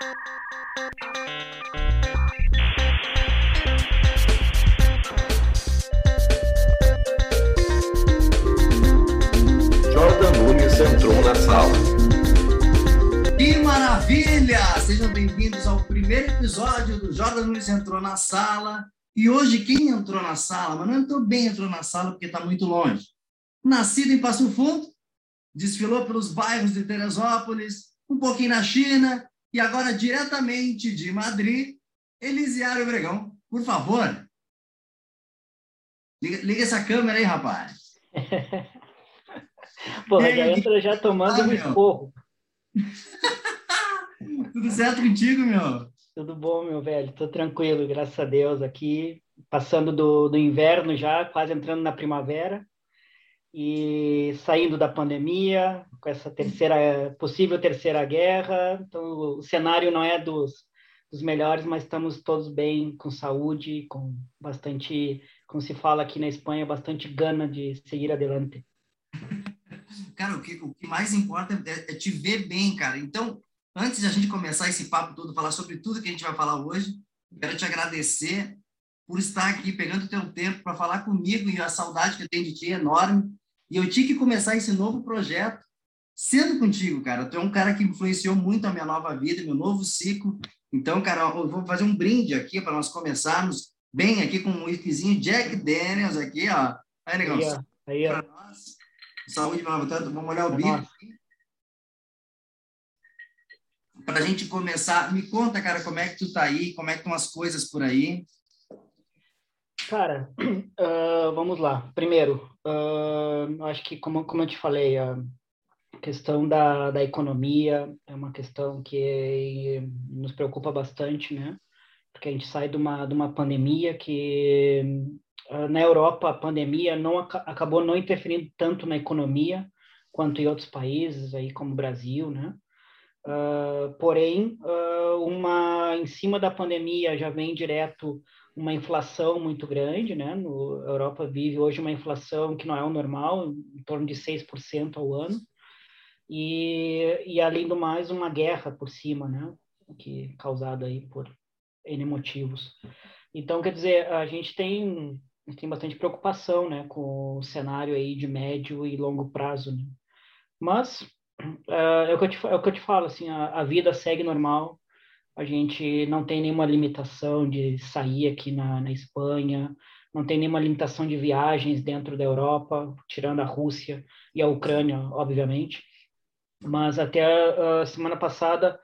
Jordan Nunes entrou na sala. Que maravilha! Sejam bem-vindos ao primeiro episódio do Jordan Nunes entrou na sala. E hoje quem entrou na sala, mas não entrou bem, entrou na sala porque está muito longe. Nascido em Passo Fundo, desfilou pelos bairros de Teresópolis, um pouquinho na China e agora diretamente de Madrid, Elisiário Bregão. Por favor, liga, liga essa câmera aí, rapaz. Pô, já entra já tomando ah, um esporro. Tudo certo contigo, meu? Tudo bom, meu velho. Tô tranquilo, graças a Deus, aqui, passando do, do inverno já, quase entrando na primavera e saindo da pandemia, com essa terceira possível terceira guerra. Então, o cenário não é dos, dos melhores, mas estamos todos bem, com saúde, com bastante, como se fala aqui na Espanha, bastante gana de seguir adelante. Cara, o que, o que mais importa é, é te ver bem, cara. Então, antes de a gente começar esse papo todo, falar sobre tudo que a gente vai falar hoje, quero te agradecer por estar aqui, pegando o teu tempo para falar comigo e a saudade que eu tenho de ti é enorme. E eu tinha que começar esse novo projeto sendo contigo, cara. Tu é um cara que influenciou muito a minha nova vida, meu novo ciclo. Então, cara, eu vou fazer um brinde aqui para nós começarmos bem aqui com um whiskyzinho Jack Daniels aqui, ó. Aí, negão. Aí, ó. Aí, ó. Nós. Saúde, meu tanto. Vamos olhar o é bico aqui. Para a gente começar, me conta, cara, como é que tu tá aí, como é que estão as coisas por aí. Cara, uh, vamos lá. Primeiro, uh, acho que, como, como eu te falei, a questão da, da economia é uma questão que nos preocupa bastante, né? Porque a gente sai de uma, de uma pandemia que, uh, na Europa, a pandemia não acabou não interferindo tanto na economia quanto em outros países, aí como o Brasil, né? Uh, porém, uh, uma em cima da pandemia já vem direto uma inflação muito grande, né? No, a Europa vive hoje uma inflação que não é o normal, em torno de 6% ao ano. E, e além do mais, uma guerra por cima, né? Que causada aí por N motivos. Então, quer dizer, a gente tem, tem bastante preocupação, né, com o cenário aí de médio e longo prazo, né? Mas uh, é, o que eu te, é o que eu te falo, assim, a, a vida segue normal, a gente não tem nenhuma limitação de sair aqui na, na Espanha, não tem nenhuma limitação de viagens dentro da Europa, tirando a Rússia e a Ucrânia, obviamente. Mas até a semana passada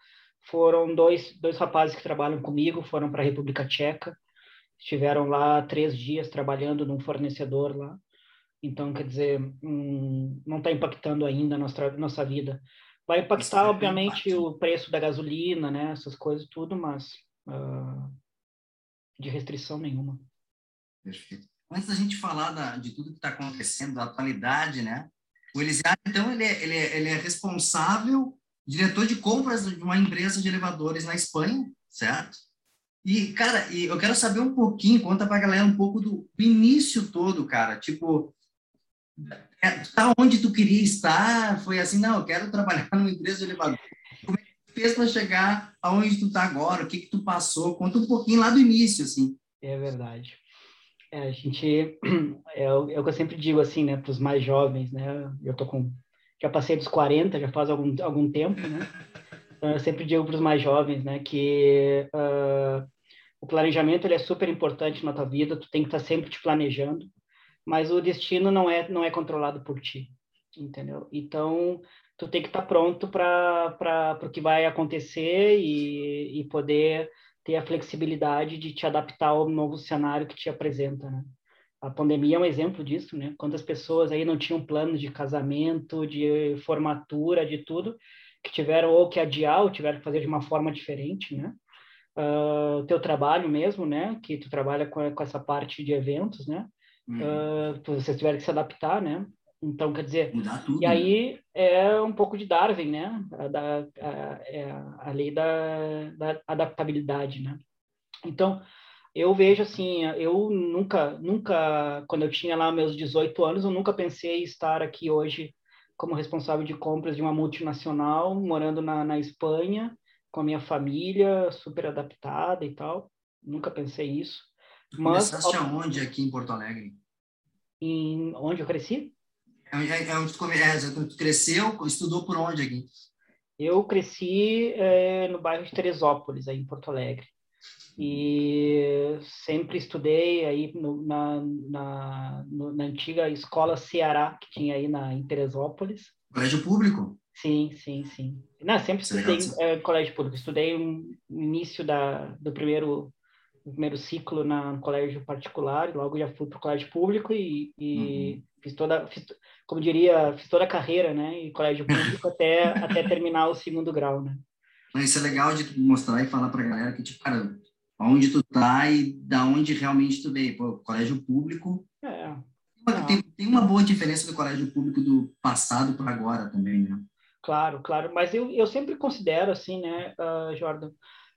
foram dois, dois rapazes que trabalham comigo, foram para a República Tcheca, estiveram lá três dias trabalhando num fornecedor lá. Então, quer dizer, hum, não está impactando ainda a nossa, nossa vida. Vai impactar, obviamente, impacto. o preço da gasolina, né? Essas coisas tudo, mas uh, de restrição nenhuma. Perfeito. Antes da gente falar da, de tudo que está acontecendo, da atualidade, né? O Elisiário, então, ele é, ele, é, ele é responsável, diretor de compras de uma empresa de elevadores na Espanha, certo? E, cara, e eu quero saber um pouquinho, conta para a galera um pouco do, do início todo, cara. Tipo, é, tá onde tu queria estar? Foi assim, não, eu quero trabalhar numa empresa de elevador. Como é que tu fez para chegar aonde tu tá agora? O que que tu passou? Conta um pouquinho lá do início, assim. É verdade. É, a gente, é, o, é o que eu sempre digo, assim, né, para os mais jovens, né, eu tô com, já passei dos 40, já faz algum, algum tempo, né, então eu sempre digo para os mais jovens, né, que uh, o planejamento, ele é super importante na tua vida, tu tem que estar tá sempre te planejando, mas o destino não é não é controlado por ti, entendeu? Então tu tem que estar tá pronto para para o que vai acontecer e, e poder ter a flexibilidade de te adaptar ao novo cenário que te apresenta, né? A pandemia é um exemplo disso, né? Quantas pessoas aí não tinham planos de casamento, de formatura, de tudo, que tiveram ou que adiar ou tiveram que fazer de uma forma diferente, né? Uh, teu trabalho mesmo, né? Que tu trabalha com, com essa parte de eventos, né? Uhum. Uh, vocês tiveram que se adaptar, né? Então, quer dizer, tudo, e aí né? é um pouco de Darwin, né? A, da, a, é a lei da, da adaptabilidade, né? Então, eu vejo assim, eu nunca, nunca, quando eu tinha lá meus 18 anos, eu nunca pensei em estar aqui hoje como responsável de compras de uma multinacional, morando na, na Espanha, com a minha família, super adaptada e tal. Nunca pensei isso. Mas Começaste aonde aqui em Porto Alegre? Em onde eu cresci? É, é, é onde tu, é, tu cresceu, estudou por onde aqui? Eu cresci é, no bairro de Teresópolis, aí em Porto Alegre. E sempre estudei aí no, na, na, no, na antiga escola Ceará, que tinha aí na, em Teresópolis. Colégio público? Sim, sim, sim. Não, sempre estudei em é, colégio público. Estudei no início da, do primeiro o primeiro ciclo na colégio particular, logo já fui para o colégio público e, e uhum. fiz toda, fiz, como diria, fiz toda a carreira, né, em colégio público até até terminar o segundo grau, né. Isso é legal de mostrar e falar para a galera que tipo, cara, onde tu tá e da onde realmente tu veio, pô, colégio público. É. Tem, tem uma boa diferença do colégio público do passado para agora também, né? Claro, claro, mas eu, eu sempre considero assim, né, uh, Jordan,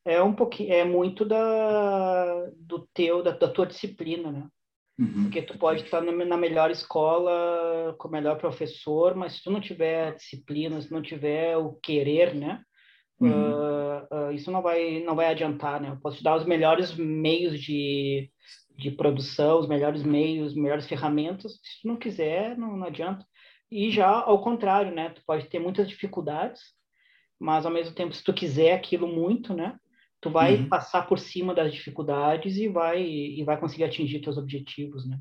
é um pouquinho, é muito da do teu, da, da tua disciplina, né? Uhum. Porque tu pode estar na, melhor escola, com o melhor professor, mas se tu não tiver disciplina, se não tiver o querer, né? Uhum. Uh, uh, isso não vai não vai adiantar, né? Eu posso te dar os melhores meios de, de produção, os melhores meios, melhores ferramentas. Se tu não quiser, não, não adianta. E já ao contrário, né? Tu pode ter muitas dificuldades, mas ao mesmo tempo, se tu quiser aquilo muito, né? Tu vai uhum. passar por cima das dificuldades e vai e vai conseguir atingir teus objetivos, né?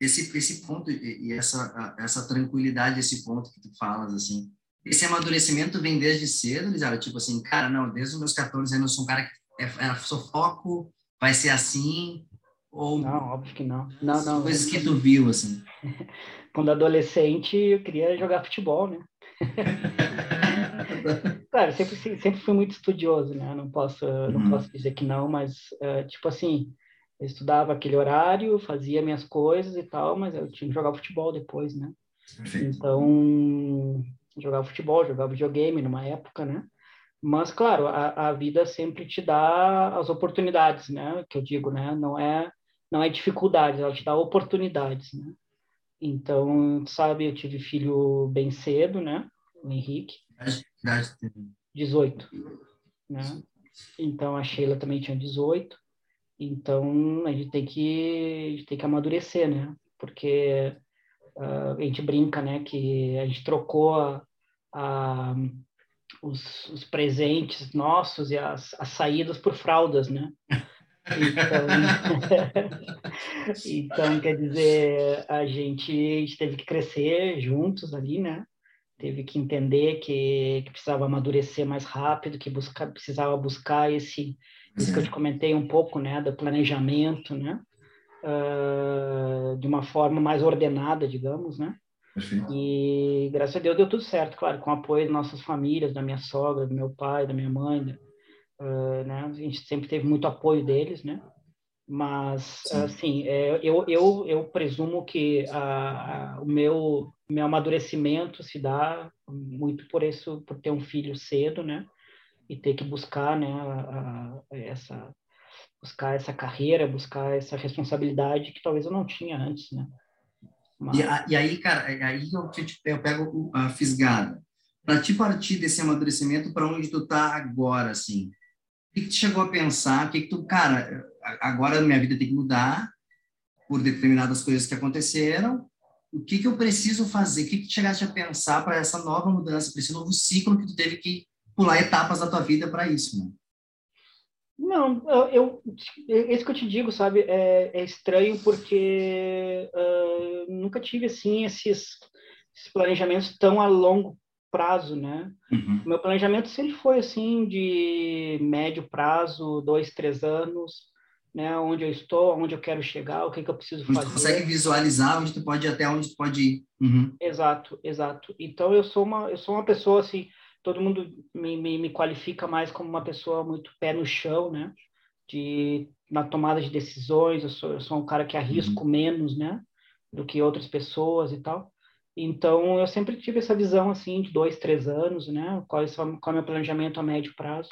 Esse esse ponto e essa essa tranquilidade, esse ponto que tu falas assim, esse amadurecimento vem desde cedo, Lisara, tipo assim, cara, não, desde os meus 14 anos eu sou um cara que é, é, sou foco, vai ser assim, ou não, óbvio que não. Não, não. Coisas que tu viu assim. Quando adolescente, eu queria jogar futebol, né? Claro, sempre, sempre fui muito estudioso, né? Não posso, não uhum. posso dizer que não, mas, uh, tipo assim, eu estudava aquele horário, fazia minhas coisas e tal, mas eu tinha que jogar futebol depois, né? Perfeito. Então, jogava futebol, jogava videogame numa época, né? Mas, claro, a, a vida sempre te dá as oportunidades, né? Que eu digo, né? Não é, não é dificuldades, ela te dá oportunidades, né? Então, sabe, eu tive filho bem cedo, né? O Henrique. Idade 18. Né? Então, a Sheila também tinha 18. Então, a gente tem que, gente tem que amadurecer, né? Porque uh, a gente brinca, né? Que a gente trocou a, a, os, os, presentes nossos e as, as saídas por fraldas, né? Então, então, quer dizer, a gente, a gente teve que crescer juntos ali, né? Teve que entender que, que, precisava amadurecer mais rápido, que busca, precisava buscar esse, isso que eu te comentei um pouco, né, do planejamento, né, uh, de uma forma mais ordenada, digamos, né. Perfeito. E graças a Deus deu tudo certo, claro, com o apoio das nossas famílias, da minha sogra, do meu pai, da minha mãe, uh, né, a gente sempre teve muito apoio deles, né. Mas, Sim. assim, é, eu, eu, eu presumo que a, a, o meu, meu amadurecimento se dá muito por isso, por ter um filho cedo, né? E ter que buscar, né, a, essa, buscar essa carreira, buscar essa responsabilidade que talvez eu não tinha antes, né? Mas... E, e, aí, cara, é, aí eu, eu pego a fisgada. Para te partir desse amadurecimento, para onde tu tá agora, assim? Que, tu chegou a pensar? O que, que tu, cara, agora minha vida tem que mudar por determinadas coisas que aconteceram. O que, que eu preciso fazer? O que, que tu chegaste a pensar para essa nova mudança, para esse novo ciclo que tu teve que pular etapas da tua vida para isso, né? Não, eu, eu, esse que eu te digo, sabe, é, é estranho porque uh, nunca tive, assim, esses, esses, planejamentos tão a longo prazo, né? Uhum. Meu planejamento sempre foi, assim, de médio prazo, dois, três anos, né, onde eu estou, onde eu quero chegar, o que, que eu preciso onde fazer. Você consegue visualizar onde tu pode ir até onde tu pode ir. Uhum. Exato, exato. Então eu sou uma eu sou uma pessoa assim, todo mundo me, me, me, qualifica mais como uma pessoa muito pé no chão, né? De na tomada de decisões, eu sou eu sou um cara que arrisco uhum. menos, né? Do que outras pessoas e tal. Então eu sempre tive essa visão assim de dois, três anos, né? Qual é, qual é o meu planejamento a médio prazo.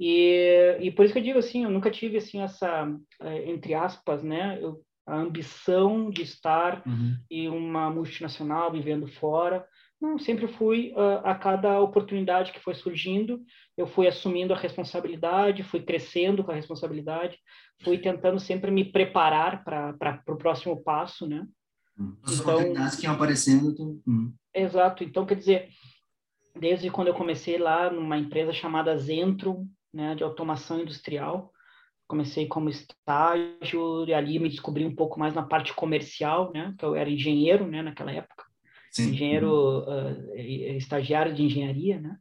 E, e por isso que eu digo assim, eu nunca tive assim essa, é, entre aspas, né, eu, a ambição de estar uhum. em uma multinacional vivendo fora. Não, sempre fui uh, a cada oportunidade que foi surgindo, eu fui assumindo a responsabilidade, fui crescendo com a responsabilidade, fui tentando sempre me preparar para o próximo passo, né? As então, oportunidades que iam aparecendo. Tu... Hum. Exato. Então, quer dizer, desde quando eu comecei lá numa empresa chamada Zentrum, né, de automação industrial, comecei como estágio e ali me descobri um pouco mais na parte comercial, né, que eu era engenheiro, né, naquela época. Sim. Engenheiro, uh, estagiário de engenharia, né?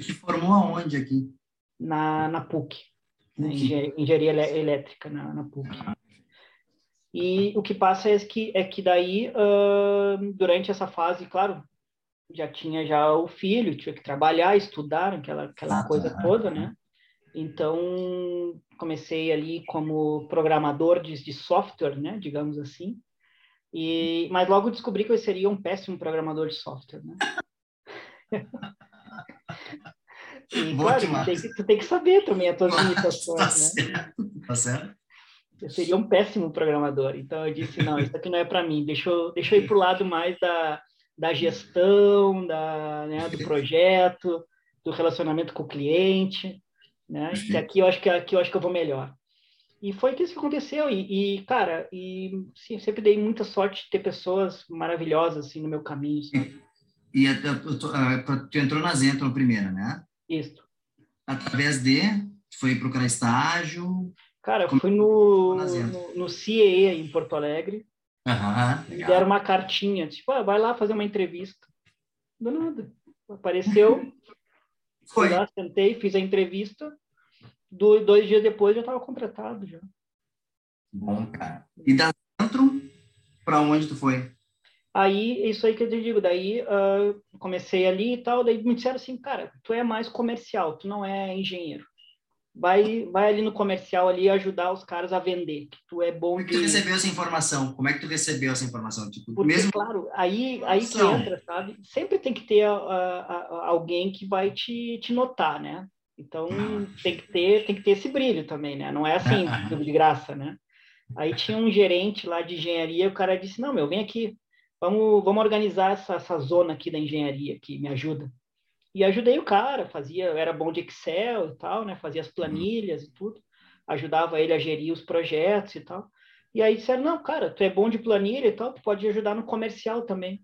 Se formou aonde aqui? Na, na PUC, né? engenharia, engenharia elétrica na, na PUC. Ah. E o que passa é que, é que daí, uh, durante essa fase, claro, já tinha já o filho, tinha que trabalhar, estudar, aquela, aquela coisa toda, né? Então, comecei ali como programador de, de software, né, digamos assim. E, mas logo descobri que eu seria um péssimo programador de software, né? e, claro, tu tem, que, tu tem, que, saber também as tuas limitações, tá né? Certo. Tá certo. Eu seria um péssimo programador. Então eu disse, não, isso aqui não é para mim. Deixa eu, deixa eu ir para o lado mais da, da gestão, da, né, do projeto, do relacionamento com o cliente, né? Que aqui eu acho que aqui eu acho que eu vou melhor. E foi que isso aconteceu. E, e cara, e sim, sempre dei muita sorte de ter pessoas maravilhosas assim no meu caminho. Sabe? E, e tu, tu, entrou na Zentro primeira, né? Isso. Através de foi procurar estágio. Cara, eu fui no, no, no CEE em Porto Alegre. Uhum, me deram uma cartinha, tipo, ah, vai lá fazer uma entrevista. Do nada. Apareceu, fui lá, sentei, fiz a entrevista. Do, dois dias depois já estava contratado já. Bom, cara. E da dentro, para onde tu foi? Aí, isso aí que eu te digo, daí uh, comecei ali e tal, daí me disseram assim, cara, tu é mais comercial, tu não é engenheiro vai, vai ali no comercial ali ajudar os caras a vender, que tu é bom Como é que tu recebeu essa informação? Como é que tu recebeu essa informação? Tipo, Porque, mesmo... claro, aí, aí que entra, sabe? Sempre tem que ter a, a, a, alguém que vai te, te notar, né? Então, ah. tem que ter tem que ter esse brilho também, né? Não é assim, ah. de graça, né? Aí tinha um gerente lá de engenharia, o cara disse, não, meu, vem aqui, vamos, vamos organizar essa, essa zona aqui da engenharia, que me ajuda. E ajudei o cara, fazia, era bom de Excel e tal, né? Fazia as planilhas e tudo, ajudava ele a gerir os projetos e tal. E aí disseram, não, cara, tu é bom de planilha e tal, tu pode ajudar no comercial também.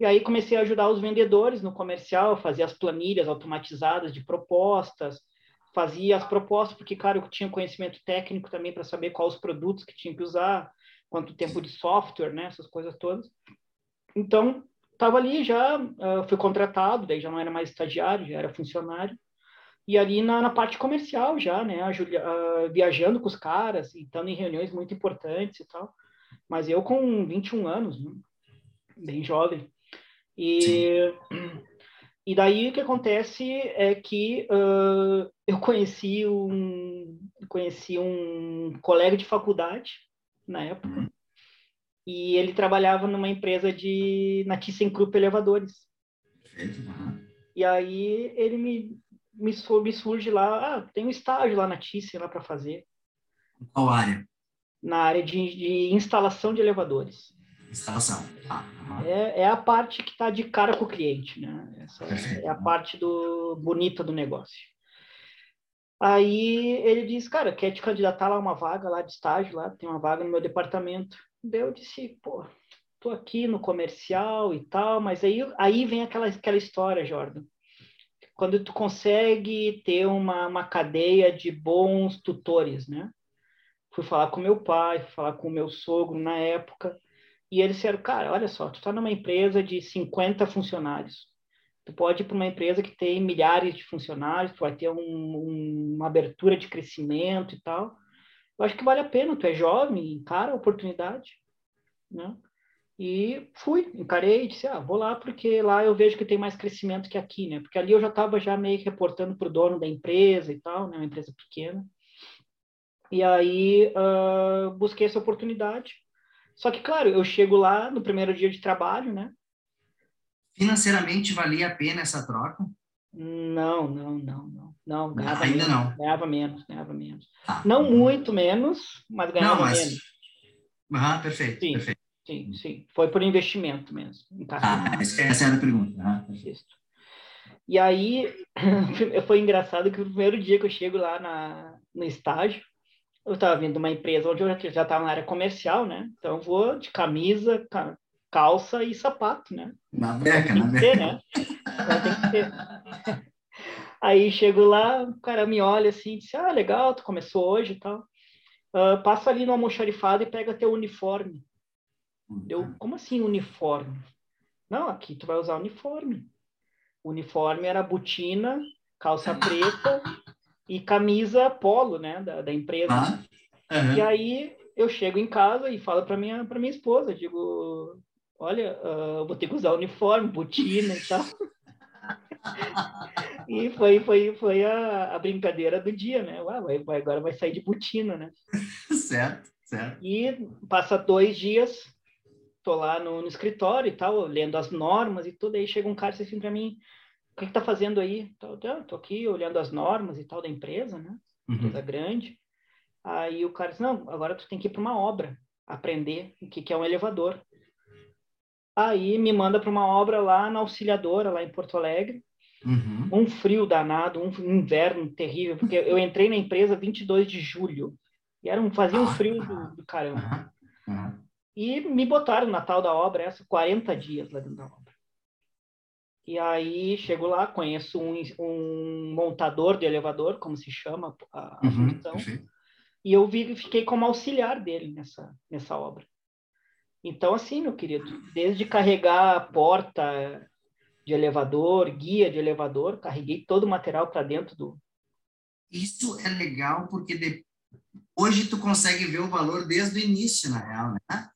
E aí comecei a ajudar os vendedores no comercial, fazia as planilhas automatizadas de propostas, fazia as propostas, porque, cara, eu tinha conhecimento técnico também para saber quais os produtos que tinha que usar, quanto tempo de software, né, essas coisas todas. Então, estava ali já, uh, fui contratado, daí já não era mais estagiário, já era funcionário, e ali na, na parte comercial já, né, Julia, uh, viajando com os caras, e estando em reuniões muito importantes e tal, mas eu com 21 anos, né, bem jovem, e, e daí o que acontece é que uh, eu conheci um, conheci um colega de faculdade, na época, e ele trabalhava numa empresa de na ThyssenKrupp Elevadores. E aí ele me, me, me surge lá, ah, tem um estágio lá na Thyssen lá para fazer. Qual área? Na área de, de instalação de elevadores. Instalação. Ah, é, é a parte que está de cara com o cliente, né? Essa é a parte do bonita do negócio. Aí ele diz, cara, quer te candidatar lá uma vaga lá de estágio, lá tem uma vaga no meu departamento. Daí eu disse, pô, tô aqui no comercial e tal, mas aí, aí vem aquela, aquela história, Jordan. Quando tu consegue ter uma, uma cadeia de bons tutores, né? Fui falar com meu pai, fui falar com meu sogro na época, e eles disseram, cara, olha só, tu tá numa empresa de 50 funcionários. Tu pode ir para uma empresa que tem milhares de funcionários, tu vai ter um, um, uma abertura de crescimento e tal eu acho que vale a pena, tu é jovem, encara a oportunidade, né? E fui, encarei e disse, ah, vou lá porque lá eu vejo que tem mais crescimento que aqui, né? Porque ali eu já estava já meio reportando para o dono da empresa e tal, né? Uma empresa pequena. E aí uh, busquei essa oportunidade. Só que, claro, eu chego lá no primeiro dia de trabalho, né? Financeiramente valia a pena essa troca? Não, não, não, não. Não, ganhava ainda menos, não. Ganhava menos, ganhava menos. Ah, não muito menos, mas ganhava não, mas... menos. Ah, perfeito, Sim. perfeito. sim, sim. Foi por investimento mesmo. Ah, essa era a pergunta. Ah. E aí, foi engraçado que o primeiro dia que eu chego lá na, no estágio, eu estava vindo de uma empresa onde eu já estava na área comercial, né? Então, eu vou de camisa, calça e sapato, né? Na beca, na beca. né? Então, tem que ter. Aí chego lá, o cara me olha assim, disse, ah, legal, tu começou hoje e tal. Uh, passa ali no almoxarifado e pega teu uniforme. Eu, como assim uniforme? Não, aqui tu vai usar uniforme. O uniforme era botina, calça preta e camisa polo, né, da, da empresa. Ah, uhum. E aí eu chego em casa e falo para minha para minha esposa, digo, olha, uh, vou ter que usar uniforme, botina e tal. e foi foi foi a, a brincadeira do dia, né? Ué, vai, agora vai sair de botina, né? certo, certo. E passa dois dias, tô lá no, no escritório e tal, lendo as normas e tudo, aí chega um cara assim para mim, o que, que tá fazendo aí? Tô, tô aqui olhando as normas e tal da empresa, né? Uhum. Empresa grande. Aí o cara disse, não, agora tu tem que ir para uma obra, aprender o que, que é um elevador. Aí me manda para uma obra lá na Auxiliadora, lá em Porto Alegre. Uhum. Um frio danado, um inverno terrível, porque eu entrei na empresa 22 de julho. E era um, fazia um frio do, do caramba. Uhum. E me botaram na tal da obra, essa 40 dias lá dentro da obra. E aí chego lá, conheço um, um montador de elevador, como se chama a, a uhum, função, e eu vi, fiquei como auxiliar dele nessa, nessa obra. Então, assim, meu querido, desde carregar a porta de elevador, guia de elevador, carreguei todo o material para dentro do. Isso é legal porque de... hoje tu consegue ver o valor desde o início, na real, né?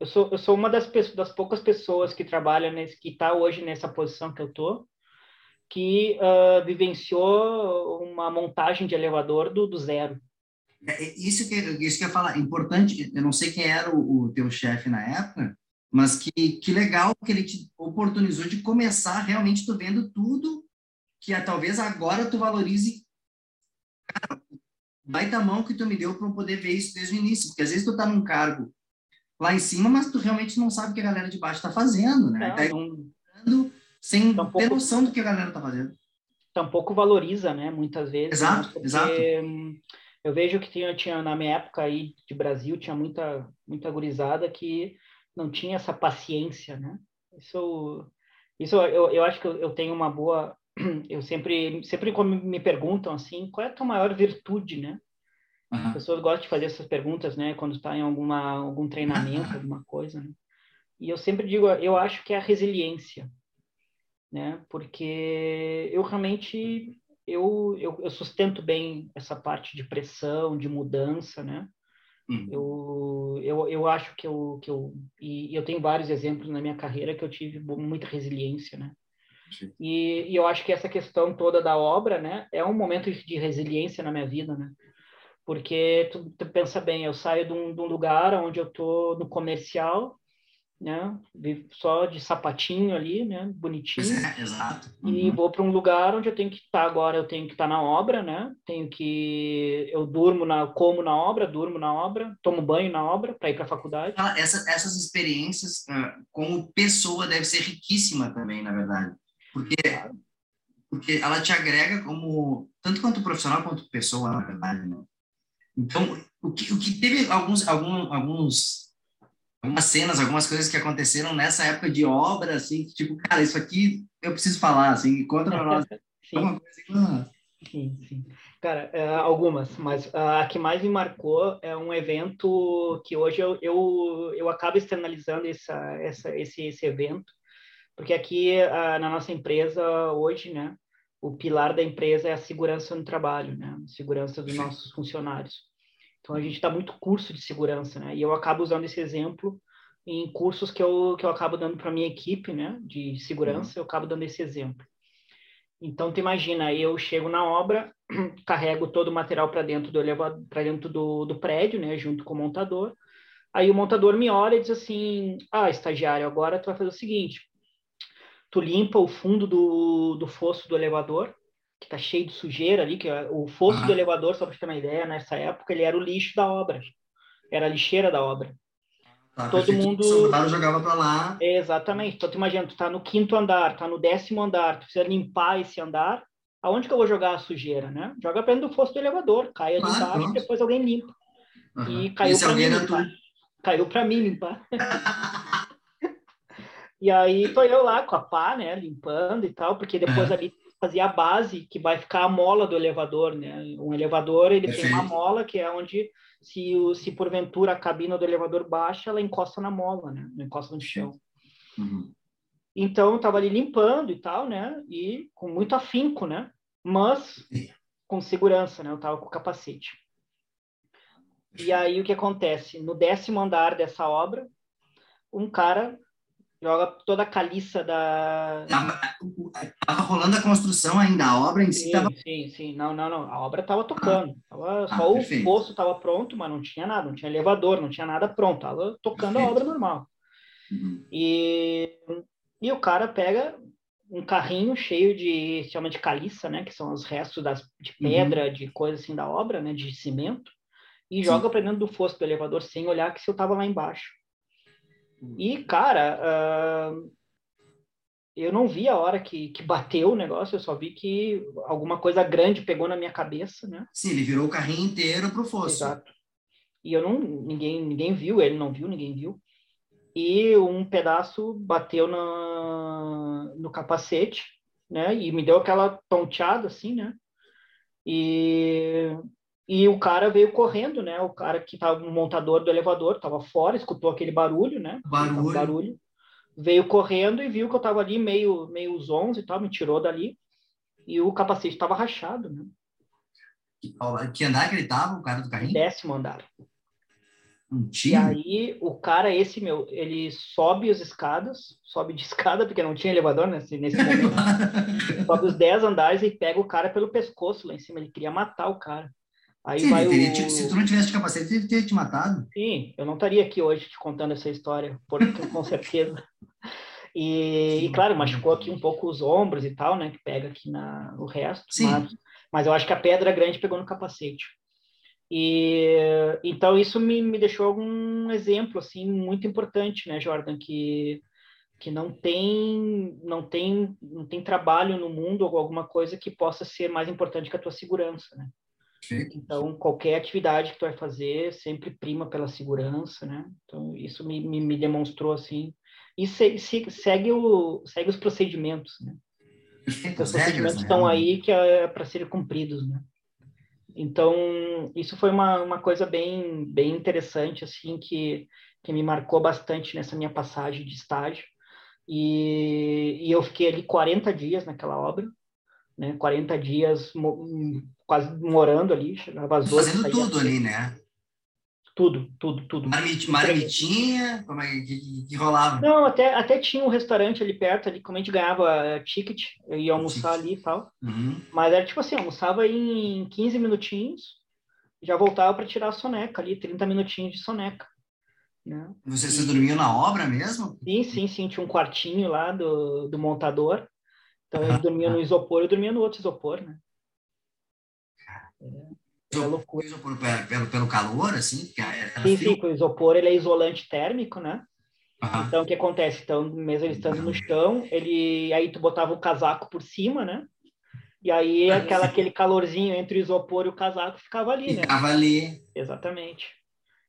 Eu sou, eu sou uma das, pessoas, das poucas pessoas que trabalha nesse, que está hoje nessa posição que eu tô, que uh, vivenciou uma montagem de elevador do, do zero. É, é, isso que isso que eu ia falar, importante. Eu não sei quem era o, o teu chefe na época, mas que, que legal que ele te oportunizou de começar realmente tu vendo tudo que ah, talvez agora tu valorize cara, baita mão que tu me deu para poder ver isso desde o início, porque às vezes tu tá num cargo lá em cima, mas tu realmente não sabe o que a galera de baixo está fazendo, né? Não, tá não, sem tampouco, ter noção do que a galera está fazendo. Tampouco valoriza, né? Muitas vezes. Exato, né? exato. Eu vejo que tinha, tinha, na minha época aí de Brasil, tinha muita, muita gurizada que não tinha essa paciência, né? Isso, isso eu, eu acho que eu, eu tenho uma boa... Eu sempre, sempre quando me perguntam assim, qual é a tua maior virtude, né? Uhum. As pessoas gostam de fazer essas perguntas, né? Quando está em alguma, algum treinamento, alguma coisa, né? E eu sempre digo, eu acho que é a resiliência, né? Porque eu realmente eu, eu, eu sustento bem essa parte de pressão, de mudança, né? Uhum. Eu, eu, eu acho que eu, que eu e eu tenho vários exemplos na minha carreira que eu tive muita resiliência, né? E, e, eu acho que essa questão toda da obra, né, é um momento de resiliência na minha vida, né? Porque tu, tu pensa bem, eu saio de um, de um lugar onde eu tô no comercial, né? Só de sapatinho ali, né? Bonitinho. É, exato. Uhum. E vou para um lugar onde eu tenho que estar tá agora, eu tenho que estar tá na obra, né? Tenho que eu durmo na como na obra, durmo na obra, tomo banho na obra para ir para a faculdade. Essa, essas experiências uh, como pessoa deve ser riquíssima também, na verdade, porque porque ela te agrega como tanto quanto profissional quanto pessoa, na verdade, né? Então, o que, o que teve alguns, algum, alguns, algumas cenas, algumas coisas que aconteceram nessa época de obra, assim, tipo, cara, isso aqui eu preciso falar, assim, conta pra nós. sim. Coisa assim, sim, sim. Cara, é, algumas, mas a que mais me marcou é um evento que hoje eu, eu, eu acabo externalizando essa, essa, esse, esse evento, porque aqui na nossa empresa hoje, né, o pilar da empresa é a segurança no trabalho, né? Segurança dos nossos funcionários. Então a gente dá muito curso de segurança, né? E eu acabo usando esse exemplo em cursos que eu, que eu acabo dando para minha equipe, né? De segurança, uhum. eu acabo dando esse exemplo. Então tu imagina, eu chego na obra, carrego todo o material para dentro do elevador, para dentro do, do prédio, né? Junto com o montador. Aí o montador me olha e diz assim: Ah, estagiário, agora tu vai fazer o seguinte tu limpa o fundo do, do fosso do elevador, que tá cheio de sujeira ali, que é, o fosso ah. do elevador, só para ter uma ideia, nessa época ele era o lixo da obra, era a lixeira da obra. Tá, todo mundo Soldado jogava para lá. Exatamente. Então, tu imagina, tu tá no quinto andar, tá no décimo andar, tu precisa limpar esse andar. Aonde que eu vou jogar a sujeira, né? Joga para dentro do fosso do elevador, cai ali Claro, embaixo, pronto. depois alguém limpa. Uhum. E caiu para mim limpar. tu. Caiu para mim limpar. e aí tô eu lá com a pá, né, limpando e tal, porque depois É. ali fazia a base que vai ficar a mola do elevador, né? Um elevador, ele tem uma Perfeito. mola que é onde se, o, se porventura a cabina do elevador baixa, ela encosta na mola, né? Não encosta no chão. Uhum. Então, eu estava ali limpando e tal, né? E com muito afinco, né? Mas com segurança, né? Eu estava com capacete. E aí, o que acontece? No décimo andar dessa obra, um cara joga toda a caliça da... Tava, tava rolando a construção ainda, a obra em si Sim, tava. sim, sim. Não, não, não. A obra estava tocando. Tava, Ah, só o perfeito. poço estava pronto, mas não tinha nada. Não tinha elevador, não tinha nada pronto. Tava tocando a Perfeito. obra normal. Uhum. E, e o cara pega um carrinho cheio de, se chama de caliça, né? Que são os restos das, de Uhum. pedra, de coisa assim da obra, né? De cimento. E Sim. joga para dentro do fosso do elevador sem olhar que se eu tava lá embaixo. E, cara, ah, eu não vi a hora que, que bateu o negócio, eu só vi que alguma coisa grande pegou na minha cabeça, né? Sim, ele virou o carrinho inteiro pro fosso. Exato. E eu não, ninguém, ninguém viu, ele não viu, ninguém viu. E um pedaço bateu na, no capacete, né? E me deu aquela tonteada assim, né? E, e o cara veio correndo, né? O cara que estava o montador do elevador, estava fora, escutou aquele barulho, né? Barulho. barulho. Veio correndo e viu que eu estava ali meio, meio zonzo e tal, me tirou dali. E o capacete estava rachado, né? Que, que andar que ele tava, o cara do carrinho? Décimo andar. Um E aí, o cara, esse meu, ele sobe as escadas, sobe de escada, porque não tinha elevador nesse, nesse momento, sobe os 10 andares e pega o cara pelo pescoço lá em cima. Ele queria matar o cara. Aí Sim, teria o... se tu não tivesse capacete, ele teria te matado. Sim, eu não estaria aqui hoje te contando essa história, por, com certeza. E, e, claro, machucou aqui um pouco os ombros e tal, né? Que pega aqui na, o resto. Sim. Mas, mas eu acho que a pedra grande pegou no capacete. E então isso me, me deixou algum exemplo assim muito importante, né, Jordan, que que não tem não tem não tem trabalho no mundo ou alguma coisa que possa ser mais importante que a tua segurança, né? Perfeito. Então qualquer atividade que tu vai fazer sempre prima pela segurança, né? Então isso me, me, me demonstrou assim e se, se, segue o segue os procedimentos, né? Os procedimentos né? estão aí que é para serem cumpridos, né? Então, isso foi uma, uma coisa bem, bem interessante, assim, que, que me marcou bastante nessa minha passagem de estágio. E, e eu fiquei ali 40 dias naquela obra, né? 40 dias quase morando ali, chegava às oito, Fazendo saía tudo ali, né? Tudo, tudo, tudo. Marmit, marmitinha, como é que, que, rolava? Não, até, até tinha um restaurante ali perto, ali, como a gente ganhava eh, ticket, eu ia almoçar Ticket. ali e tal. Uhum. Mas era tipo assim, almoçava em 15 minutinhos, já voltava para tirar a soneca ali, 30 minutinhos de soneca. Né? Você, você dormiu na obra mesmo? Sim, sim, sim, tinha um quartinho lá do, do montador. Então ele Aham, dormia no isopor, eu dormia no outro isopor, né? É, é loucura. Isopor Pelo, pelo, pelo calor, assim? Porque era Sim, sim, o isopor ele é isolante térmico, né? Aham. Então o que acontece? Então, mesmo ele estando no chão, ele aí tu botava o casaco por cima, né? E aí aquela, aquele calorzinho entre o isopor e o casaco ficava ali, né? Ficava ali. Exatamente.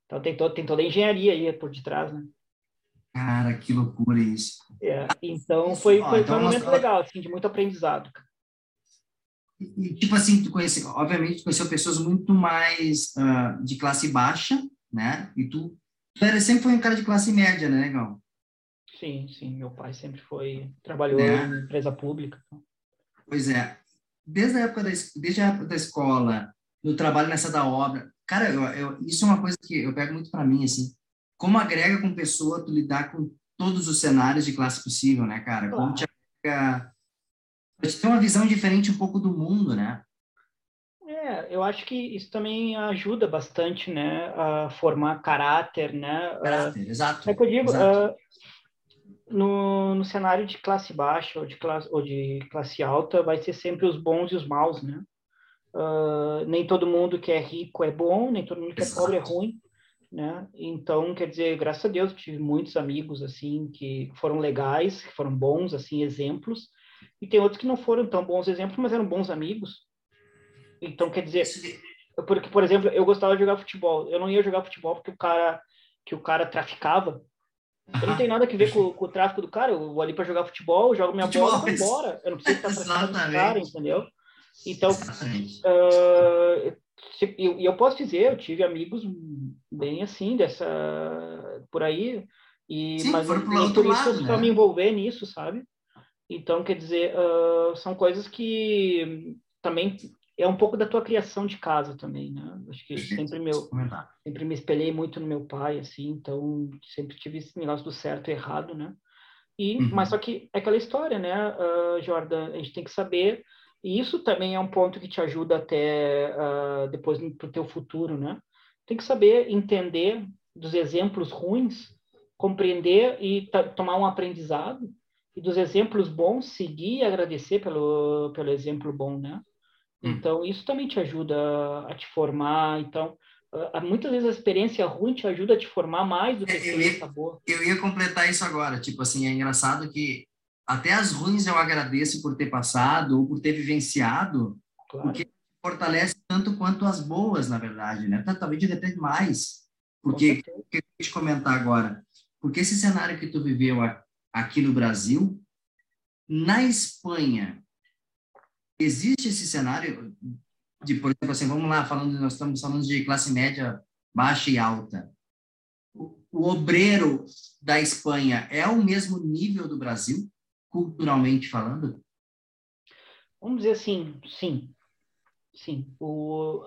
Então tem, todo, tem toda a engenharia aí por detrás, né? Cara, que loucura isso. É, então foi, ó, foi, então foi um momento nós- legal, assim, de muito aprendizado. E, e, tipo assim, tu conheceu, obviamente, tu conheceu pessoas muito mais ah, de classe baixa, né? E tu, tu era, sempre foi um cara de classe média, né, Negão? Sim, sim, meu pai sempre foi, trabalhou É. em empresa pública. Pois é. Desde a época da, es- desde a época da escola, no trabalho nessa da obra, cara, eu, eu- isso é uma coisa que eu pego muito para mim, assim. Como agrega com pessoa tu lidar com todos os cenários de classe possível, né, cara? Como Claro. te agrega... pra te ter uma visão diferente um pouco do mundo, né? É, eu acho que isso também ajuda bastante, né, a formar caráter, né? ah, Caráter, exato. É que eu digo, ah, no, no cenário de classe baixa ou de classe, ou de classe alta, vai ser sempre os bons e os maus, né? Ah, nem todo mundo que é rico é bom, nem todo mundo que é Exato. pobre é ruim, né? Então, quer dizer, graças a Deus, tive muitos amigos, assim, que foram legais, que foram bons, assim, exemplos, e tem outros que não foram tão bons exemplos, mas eram bons amigos. Então, quer dizer, porque, por exemplo, eu gostava de jogar futebol, eu não ia jogar futebol porque o cara, que o cara traficava, eu não tenho nada a ver com, com, o tráfico do cara. Eu vou ali para jogar futebol, jogo minha futebol, bola e vou embora. Eu não preciso estar traficando o cara, entendeu? Então, uh, e eu, posso dizer, eu tive amigos bem assim, dessa por aí, e Sim, mas nem por isso né? para me envolver nisso, sabe? Então, quer dizer, uh, são coisas que também é um pouco da tua criação de casa também, né? Acho que sempre meu sempre me espelhei muito no meu pai, assim, então sempre tive esse negócio do certo e errado, né? E uhum. mas só que é aquela história, né, uh, Jordan? A gente tem que saber e isso também é um ponto que te ajuda até uh, depois para o teu futuro, né? Tem que saber entender dos exemplos ruins, compreender e tomar um aprendizado e dos exemplos bons seguir e agradecer pelo pelo exemplo bom, né? Hum. Então isso também te ajuda a te formar. Então muitas vezes a experiência ruim te ajuda a te formar mais do que a experiência boa. Eu ia completar isso agora. Tipo assim, é engraçado que até as ruins eu agradeço por ter passado ou por ter vivenciado, claro. porque fortalece tanto quanto as boas, na verdade, né? Talvez até mais. Porque, o que eu queria te comentar agora, porque esse cenário que tu viveu aqui no Brasil, na Espanha, existe esse cenário de, por exemplo, assim, vamos lá, falando, nós estamos falando de classe média baixa e alta. O, o obreiro da Espanha é o mesmo nível do Brasil? culturalmente falando? Vamos dizer assim, sim. Sim. O...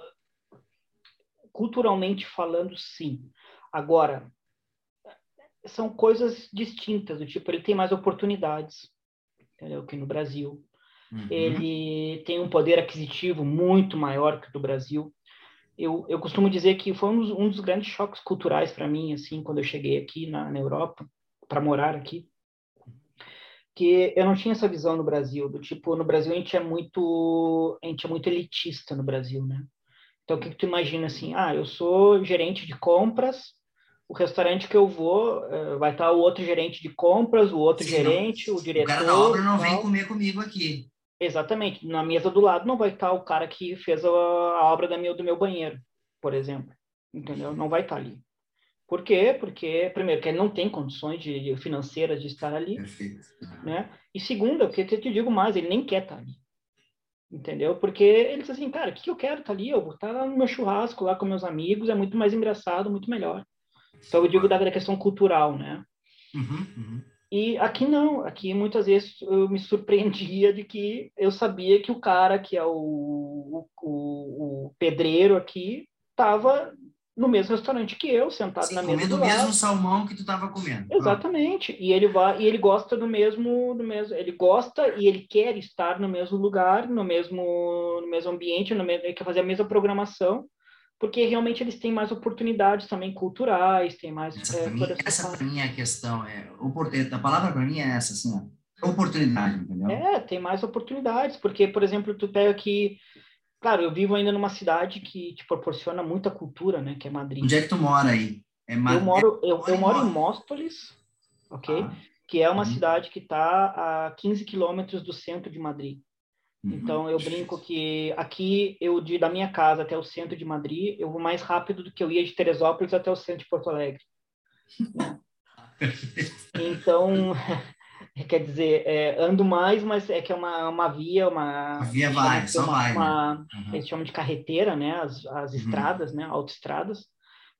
Culturalmente falando, sim. Agora, são coisas distintas, do tipo, ele tem mais oportunidades, entendeu? Que no Brasil. Uhum. Ele tem um poder aquisitivo muito maior que o do Brasil. Eu, eu costumo dizer que foi um dos, um dos grandes choques culturais para mim, assim, quando eu cheguei aqui na, na Europa, para morar aqui que eu não tinha essa visão no Brasil, do tipo, no Brasil a gente é muito, a gente é muito elitista no Brasil, né? Então, o que, que tu imagina assim? Ah, eu sou gerente de compras, o restaurante que eu vou uh, vai estar o outro gerente de compras, o outro Sim, gerente, não, o diretor. O cara da obra não vem comer comigo aqui. Exatamente. Na mesa do lado não vai estar o cara que fez a, a obra da minha, do meu banheiro, por exemplo. Entendeu? Não vai estar ali. Por quê? Porque, primeiro, que ele não tem condições de, financeiras de estar ali, Perfeito. né? E segundo, porque eu te digo mais, ele nem quer estar ali, entendeu? Porque ele diz assim, cara, o que eu quero estar ali? Eu vou estar lá no meu churrasco, lá com meus amigos, é muito mais engraçado, muito melhor. Então, eu digo da questão cultural, né? Uhum, uhum. E aqui não, aqui muitas vezes eu me surpreendia de que eu sabia que o cara que é o, o, o, pedreiro aqui estava no mesmo restaurante que eu, sentado Sim, na mesa comendo do o mesmo salmão que tu estava comendo. Exatamente. E ele vai e ele gosta do mesmo do mesmo, ele gosta e ele quer estar no mesmo lugar, no mesmo no mesmo ambiente, no mesmo, ele quer fazer a mesma programação, porque realmente eles têm mais oportunidades também culturais, tem mais Essa é, para mim, essa pra mim é a questão, é, a palavra para mim é essa assim, ó, oportunidade, entendeu? É, tem mais oportunidades, porque por exemplo, tu pega aqui Claro, eu vivo ainda numa cidade que te proporciona muita cultura, né? Que é Madrid. Onde é que tu mora aí? É Eu moro, eu, eu moro em Móstoles, ok? Ah. Que é uma uhum. cidade que está a 15 quilômetros do centro de Madrid. Uhum. Então, eu brinco que aqui, eu de, da minha casa até o centro de Madrid, eu vou mais rápido do que eu ia de Teresópolis até o centro de Porto Alegre. Então, quer dizer, é, ando mais, mas é que é uma, uma via, uma... A via vai, só uma, vai. Uma, né? uhum. Eles chamam de carreteira, né? As, as uhum. estradas, né? Autoestradas.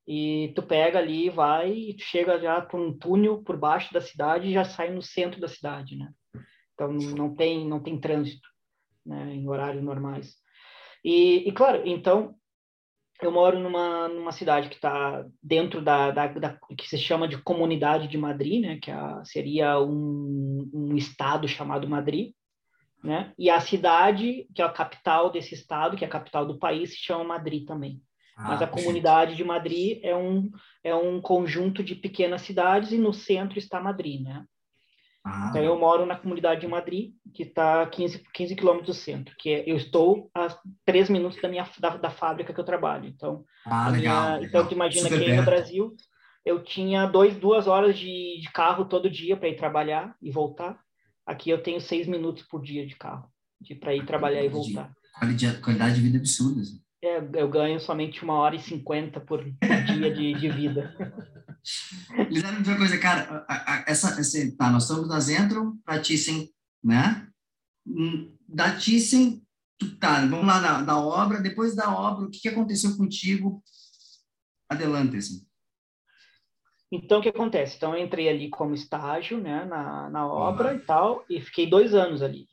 E tu pega ali, vai e tu chega já por um túnel por baixo da cidade e já sai no centro da cidade, né? Então, não tem, não tem trânsito, né? Em horários normais. E, e claro, então, eu moro numa, numa cidade que está dentro da, da, da, que se chama de Comunidade de Madrid, né, que é, seria um, um estado chamado Madrid, né, e a cidade, que é a capital desse estado, que é a capital do país, se chama Madrid também. Ah, Mas a Comunidade de Madrid é um, é um conjunto de pequenas cidades e no centro está Madrid, né? Ah, então, eu moro na comunidade de Madrid, que está a 15, 15 quilômetros do centro, que é, eu estou a três minutos da minha da, da fábrica que eu trabalho. Então, ah, legal, minha, então tu imagina Super que aí no Brasil eu tinha dois, duas horas de, de carro todo dia para ir trabalhar e voltar. Aqui eu tenho seis minutos por dia de carro para ir trabalhar e voltar. Qualidade, qualidade de vida absurda. Assim. É, eu ganho somente uma hora e cinquenta por, dia de, de vida. Lisandro, uma coisa, cara, essa, essa, tá, nós estamos na Zentrum para Thyssen, né? Hum, da Thyssen, tá, vamos lá da, da obra, depois da obra, o que, que aconteceu contigo? Adelante, assim. Então, o que acontece? Então, eu entrei ali como estágio, né, na, na obra uhum. e tal, e fiquei dois anos ali.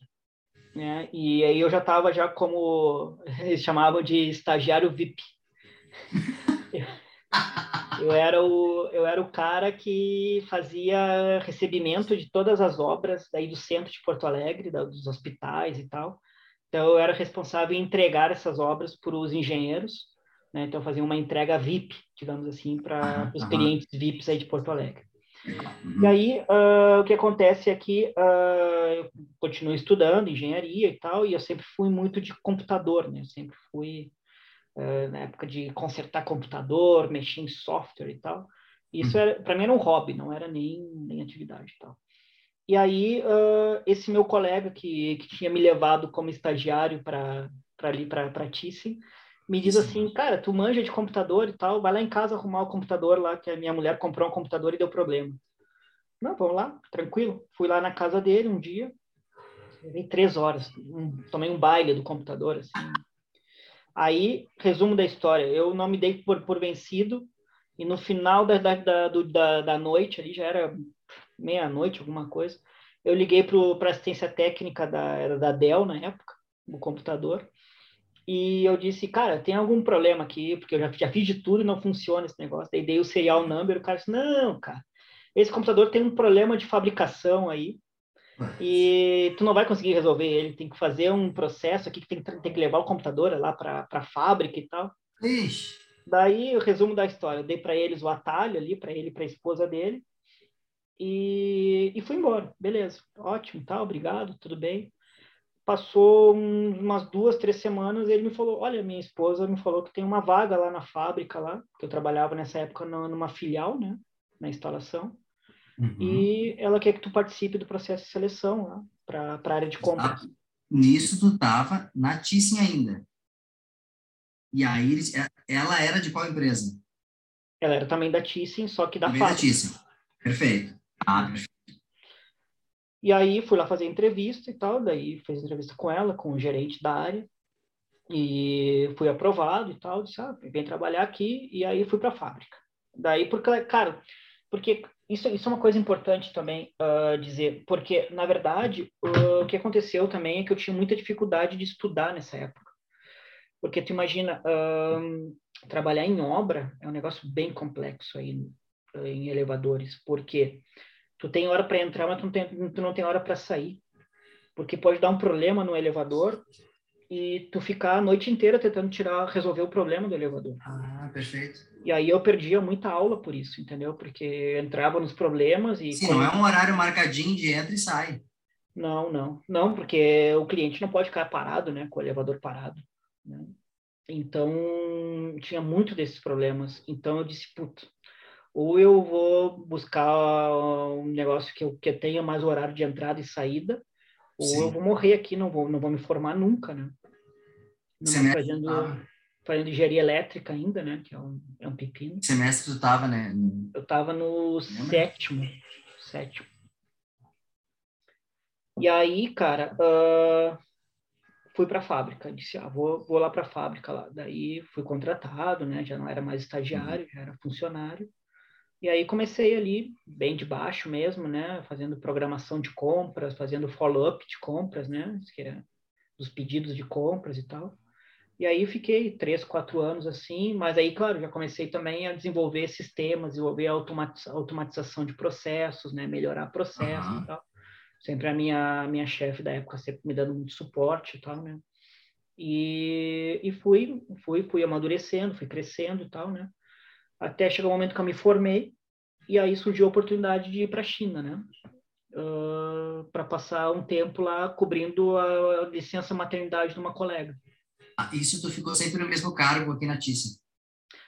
Né? E aí eu já estava já como eles chamavam de estagiário VIP. eu era o eu era o cara que fazia recebimento de todas as obras daí do centro de Porto Alegre, da, dos hospitais e tal. Então eu era responsável em entregar essas obras para os engenheiros, né? Então fazia uma entrega VIP, digamos assim, para os clientes VIPs aí de Porto Alegre. E aí, uh, o que acontece é que uh, eu continuo estudando engenharia e tal, e eu sempre fui muito de computador, né? Eu sempre fui, uh, na época de consertar computador, mexer em software e tal. Isso, uhum. para mim, era um hobby, não era nem, nem atividade e tal. E aí, esse meu colega que, que tinha me levado como estagiário para ali, para Thyssen, me diz assim, cara, tu manja de computador e tal, vai lá em casa arrumar o computador lá, que a minha mulher comprou um computador e deu problema. Não, vamos lá, tranquilo. Fui lá na casa dele um dia, levei três horas, um, tomei um baile do computador, assim. Aí, resumo da história, eu não me dei por, por vencido, e no final da, da, da, da, da noite, ali já era meia-noite, alguma coisa, eu liguei para a assistência técnica da, da Dell na época, o computador, e eu disse, cara, tem algum problema aqui, porque eu já, já fiz de tudo e não funciona esse negócio. Daí dei o serial number, o cara disse, não, cara, esse computador tem um problema de fabricação aí, e tu não vai conseguir resolver ele, tem que fazer um processo aqui que tem, tem que levar o computador lá para a fábrica e tal. Ixi. Daí, o resumo da história, eu dei para eles o atalho ali, para ele e para a esposa dele, e, e fui embora. Beleza, ótimo, tá, obrigado, tudo bem. Passou umas duas, três semanas, ele me falou: Olha, minha esposa me falou que tem uma vaga lá na fábrica, lá, que eu trabalhava nessa época numa filial, né, na instalação. Uhum. E ela quer que tu participe do processo de seleção lá, para a área de compra. Ah, nisso tu estava na Thyssen ainda. E aí é, ela era de qual empresa? Ela era também da Thyssen, só que da também fábrica. da Thyssen. Perfeito. Ah, perfeito. E aí fui lá fazer entrevista e tal, daí fiz entrevista com ela, com o gerente da área, e fui aprovado e tal, disse, ah, vem trabalhar aqui, e aí fui para a fábrica. Daí, porque, cara, porque isso, isso é uma coisa importante também uh, dizer, porque, na verdade, uh, o que aconteceu também é que eu tinha muita dificuldade de estudar nessa época. Porque tu imagina, trabalhar em obra é um negócio bem complexo aí em elevadores, porque tu tem hora para entrar, mas tu não tem, tu não tem hora para sair. Porque pode dar um problema no elevador e tu ficar a noite inteira tentando tirar, resolver o problema do elevador. Ah, perfeito. E aí eu perdia muita aula por isso, entendeu? Porque entrava nos problemas e... Sim, não é um horário marcadinho de entra e sai. Não, não. Não, porque o cliente não pode ficar parado, né? Com o elevador parado. Né? Então, tinha muito desses problemas. Então eu disse, puta, ou eu vou buscar um negócio que eu, que tenha mais horário de entrada e saída, ou Sim. eu vou morrer aqui, não vou, não vou me formar nunca, né? Não fazendo, ah. fazendo engenharia elétrica ainda, né? Que é um, é um pepino. Semestre tu tava, né? Eu tava no sétimo. Sétimo. E aí, cara, uh, fui para a fábrica. Disse, ah, vou, vou lá para a fábrica lá. Daí fui contratado, né? Já não era mais estagiário, já era funcionário. E aí comecei ali, bem de baixo mesmo, né? Fazendo programação de compras, fazendo follow-up de compras, né? É dos pedidos de compras e tal. E aí fiquei três, quatro anos assim, mas aí, claro, já comecei também a desenvolver sistemas, desenvolver automatiza automatização de processos, né? Melhorar processos uhum. e tal. Sempre a minha, minha chefe da época sempre me dando muito suporte e tal, né? E, e fui, fui, fui amadurecendo, fui crescendo e tal, né? Até chegar o momento que eu me formei, e aí surgiu a oportunidade de ir para a China, né? uh, para passar um tempo lá cobrindo a, licença maternidade de uma colega. Ah, isso tu ficou sempre no mesmo cargo aqui na Thyssen?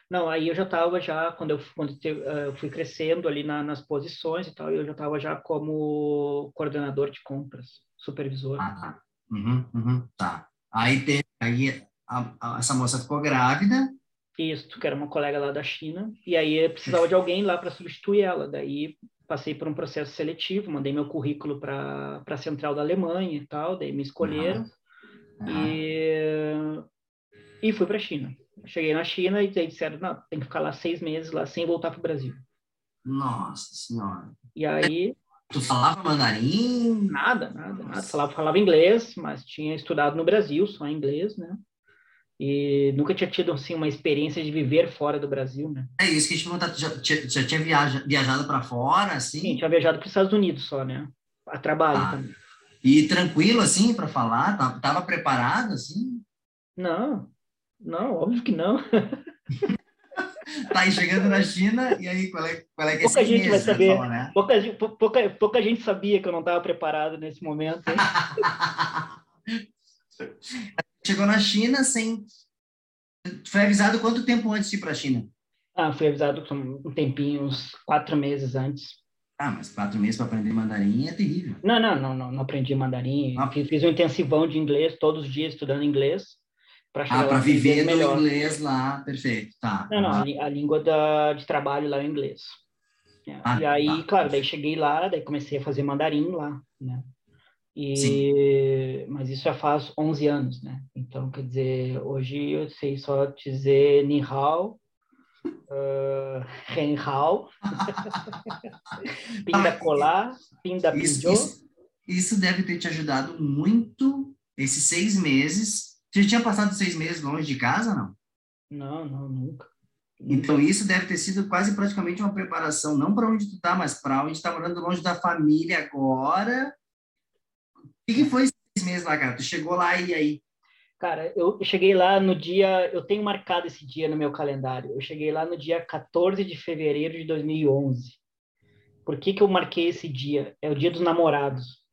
Não, aí eu já estava já, quando eu, quando eu fui crescendo ali na, nas posições e tal, eu já estava já como coordenador de compras, supervisor. Ah, tá. Uhum, uhum, tá. Aí, tem, aí a, a, essa moça ficou grávida. Isso, que era uma colega lá da China, e aí precisava de alguém lá para substituir ela. Daí passei por um processo seletivo, mandei meu currículo para a central da Alemanha e tal, daí me escolheram. Uhum. E, e fui para a China. Cheguei na China e daí disseram, não, tem que ficar lá seis meses lá sem voltar para o Brasil. Nossa Senhora. E aí... Tu falava mandarim? Nada, nada, nada. Falava, falava inglês, mas tinha estudado no Brasil, só inglês, né? E nunca tinha tido, assim, uma experiência de viver fora do Brasil, né? É isso que a gente perguntar, já, já tinha viaja, viajado para fora, assim? Sim, tinha viajado para os Estados Unidos só, né? A trabalho ah. também. E tranquilo, assim, para falar? Tava, tava preparado, assim? Não, não, óbvio que não. tá aí chegando na China, e aí qual é, qual é que é pouca gente vai saber. Falar, né? pouca, pouca, pouca gente sabia que eu não estava preparado nesse momento. Chegou na China sem. Foi avisado quanto tempo antes de ir para a China? Ah, fui avisado um tempinho, uns quatro meses antes. Ah, mas quatro meses para aprender mandarim é terrível. Não, não, não, não, não aprendi mandarim. Ah. Fiz, fiz um intensivão de inglês todos os dias estudando inglês para ah, para viver no melhor. inglês lá, perfeito, tá. Não, não, a, a língua da, de trabalho lá é inglês. É, ah, e aí, tá. claro, daí cheguei lá, daí comecei a fazer mandarim lá, né? E, mas isso já faz 11 anos, né? Então, quer dizer, hoje eu sei só dizer ni hao, uh, ren hao, pinda colar, pinda pinjô. Isso, isso deve ter te ajudado muito esses seis meses você já tinha passado seis meses longe de casa, não? Não, não, nunca. Então, isso deve ter sido quase praticamente uma preparação, não para onde tu tá, mas para onde está morando longe da família agora. O que, foi seis meses lá, cara? Tu chegou lá e aí? Cara, eu cheguei lá no dia, eu tenho marcado esse dia no meu calendário. Eu cheguei lá no dia 14 de fevereiro de 2011. Por que, que eu marquei esse dia? É o dia dos namorados,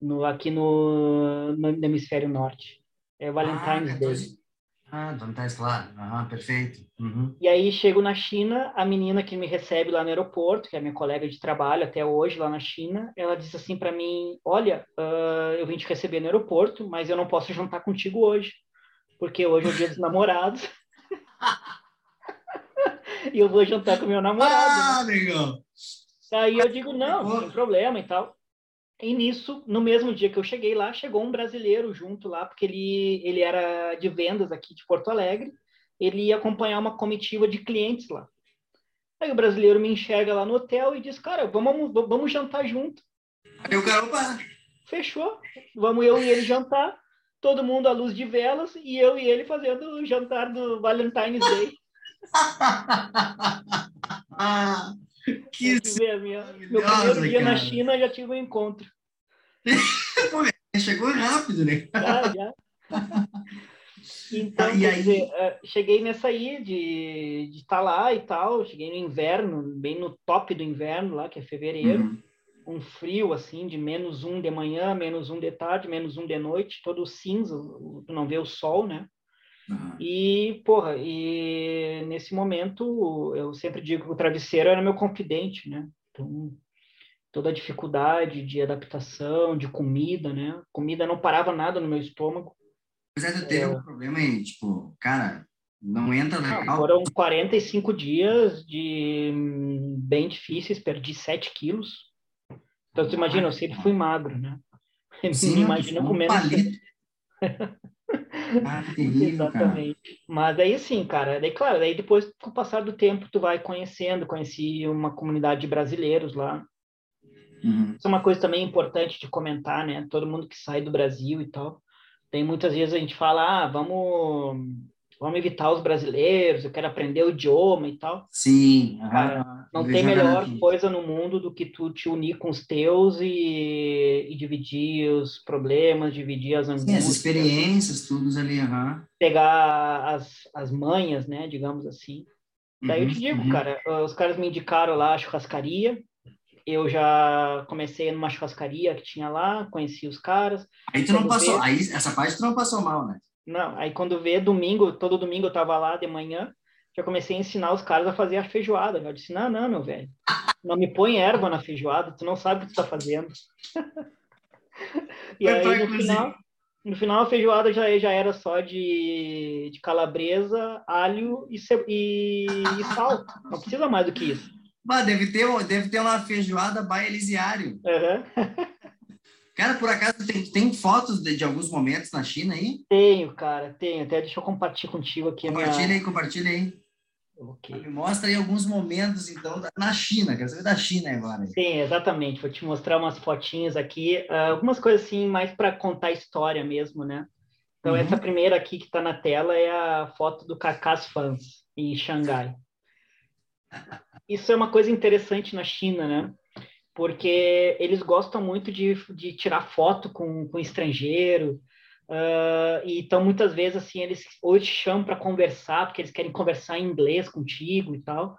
no, aqui no, no, no hemisfério norte. É Valentine's ah, Day. Ah, Valentine's, claro. Aham, perfeito. Uhum. E aí chego na China, a menina que me recebe lá no aeroporto, que é minha colega de trabalho até hoje lá na China, ela disse assim para mim: Olha, uh, eu vim te receber no aeroporto, mas eu não posso jantar contigo hoje, porque hoje é o dia dos namorados. e eu vou jantar com meu namorado. Ah, né? legal. Aí eu digo: Não, não tem problema e tal. E nisso, no mesmo dia que eu cheguei lá, chegou um brasileiro junto lá, porque ele, ele era de vendas aqui de Porto Alegre, ele ia acompanhar uma comitiva de clientes lá. Aí o brasileiro me enxerga lá no hotel e diz, cara, vamos, vamos jantar junto. Aí o cara, opa! Fechou. Vamos eu e ele jantar, todo mundo à luz de velas, e eu e ele fazendo o jantar do Valentine's Day. Que ver, minha, meu primeiro dia cara. na China já tive um encontro. Chegou rápido, né? Já, já. Então, e aí... Dizer, é, cheguei nessa aí de estar tá lá e tal, cheguei no inverno, bem no top do inverno lá, que é fevereiro, uhum. um frio assim, de menos um de manhã, menos um de tarde, menos um de noite, todo cinza, tu não vê o sol, né? Uhum. E, porra, e nesse momento eu sempre digo que o travesseiro era meu confidente, né? Então, toda a dificuldade de adaptação, de comida, né? Comida não parava nada no meu estômago. Mas é, tu teve é... um problema aí, tipo, cara, não entra legal. Não, foram 45 dias de bem difíceis, perdi 7 quilos. Então, você imagina, eu sempre fui magro, né? Sim, imagina comendo. Um ah, terrível, Exatamente. Cara. Mas aí sim, cara, daí claro, daí depois com o passar do tempo tu vai conhecendo, conheci uma comunidade de brasileiros lá. Uhum. Isso é uma coisa também importante de comentar, né? Todo mundo que sai do Brasil e tal, tem muitas vezes a gente fala, ah, vamos vamos evitar os brasileiros, eu quero aprender o idioma e tal. Sim. Cara, não tem melhor coisa no mundo do que tu te unir com os teus e, e dividir os problemas, dividir as angústias. Sim, as experiências, tudo ali, uhum. Pegar as, as manhas, né, digamos assim. Daí uhum, eu te digo, uhum. cara, os caras me indicaram lá a churrascaria, eu já comecei numa churrascaria que tinha lá, conheci os caras. Aí tu não passou, vê- aí essa parte tu não passou mal, né? Não, aí quando vê domingo, todo domingo eu tava lá de manhã, já comecei a ensinar os caras a fazer a feijoada. Eu disse, não, não, meu velho, não me põe erva na feijoada, tu não sabe o que tu tá fazendo. e aí no final, no final a feijoada já, já era só de, de calabresa, alho e, e, e sal. Não precisa mais do que isso. Bah, deve ter, deve ter uma feijoada by Elisiário. Aham. Cara, por acaso tem, tem fotos de, de alguns momentos na China aí? Tenho, cara, tenho. Até deixa eu compartilhar contigo aqui. a minha- Compartilha aí, compartilha aí. Ok. Me mostra aí alguns momentos, então, da- na China. Quero saber da China agora. Sim, exatamente. Vou te mostrar umas fotinhas aqui, ah, algumas coisas assim, mais para contar a história mesmo, né? Então, Uhum. essa primeira aqui que está na tela é a foto do Carcass Fans, em Xangai. Isso é uma coisa interessante na China, né? Porque eles gostam muito de, de tirar foto com, com estrangeiro, ah, e então muitas vezes assim eles ou te chamam para conversar, porque eles querem conversar em inglês contigo e tal.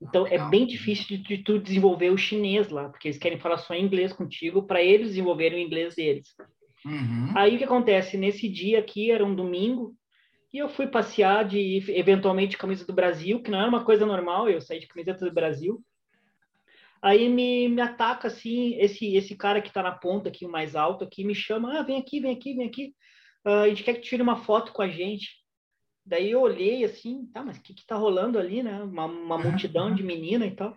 Então é bem difícil de, de tu desenvolver o chinês lá, porque eles querem falar só em inglês contigo para eles desenvolverem o inglês deles. Uhum. Aí o que acontece? Nesse dia aqui, era um domingo, e eu fui passear de, eventualmente, camisa do Brasil, que não era uma coisa normal, eu saí de camiseta do Brasil. Aí me, me ataca, assim, esse, esse cara que tá na ponta aqui, o mais alto aqui, me chama, ah, vem aqui, vem aqui, vem aqui, Ah, a gente quer que tire uma foto com a gente. Daí eu olhei assim, tá, mas o que que tá rolando ali, né? Uma, uma multidão de menina e tal.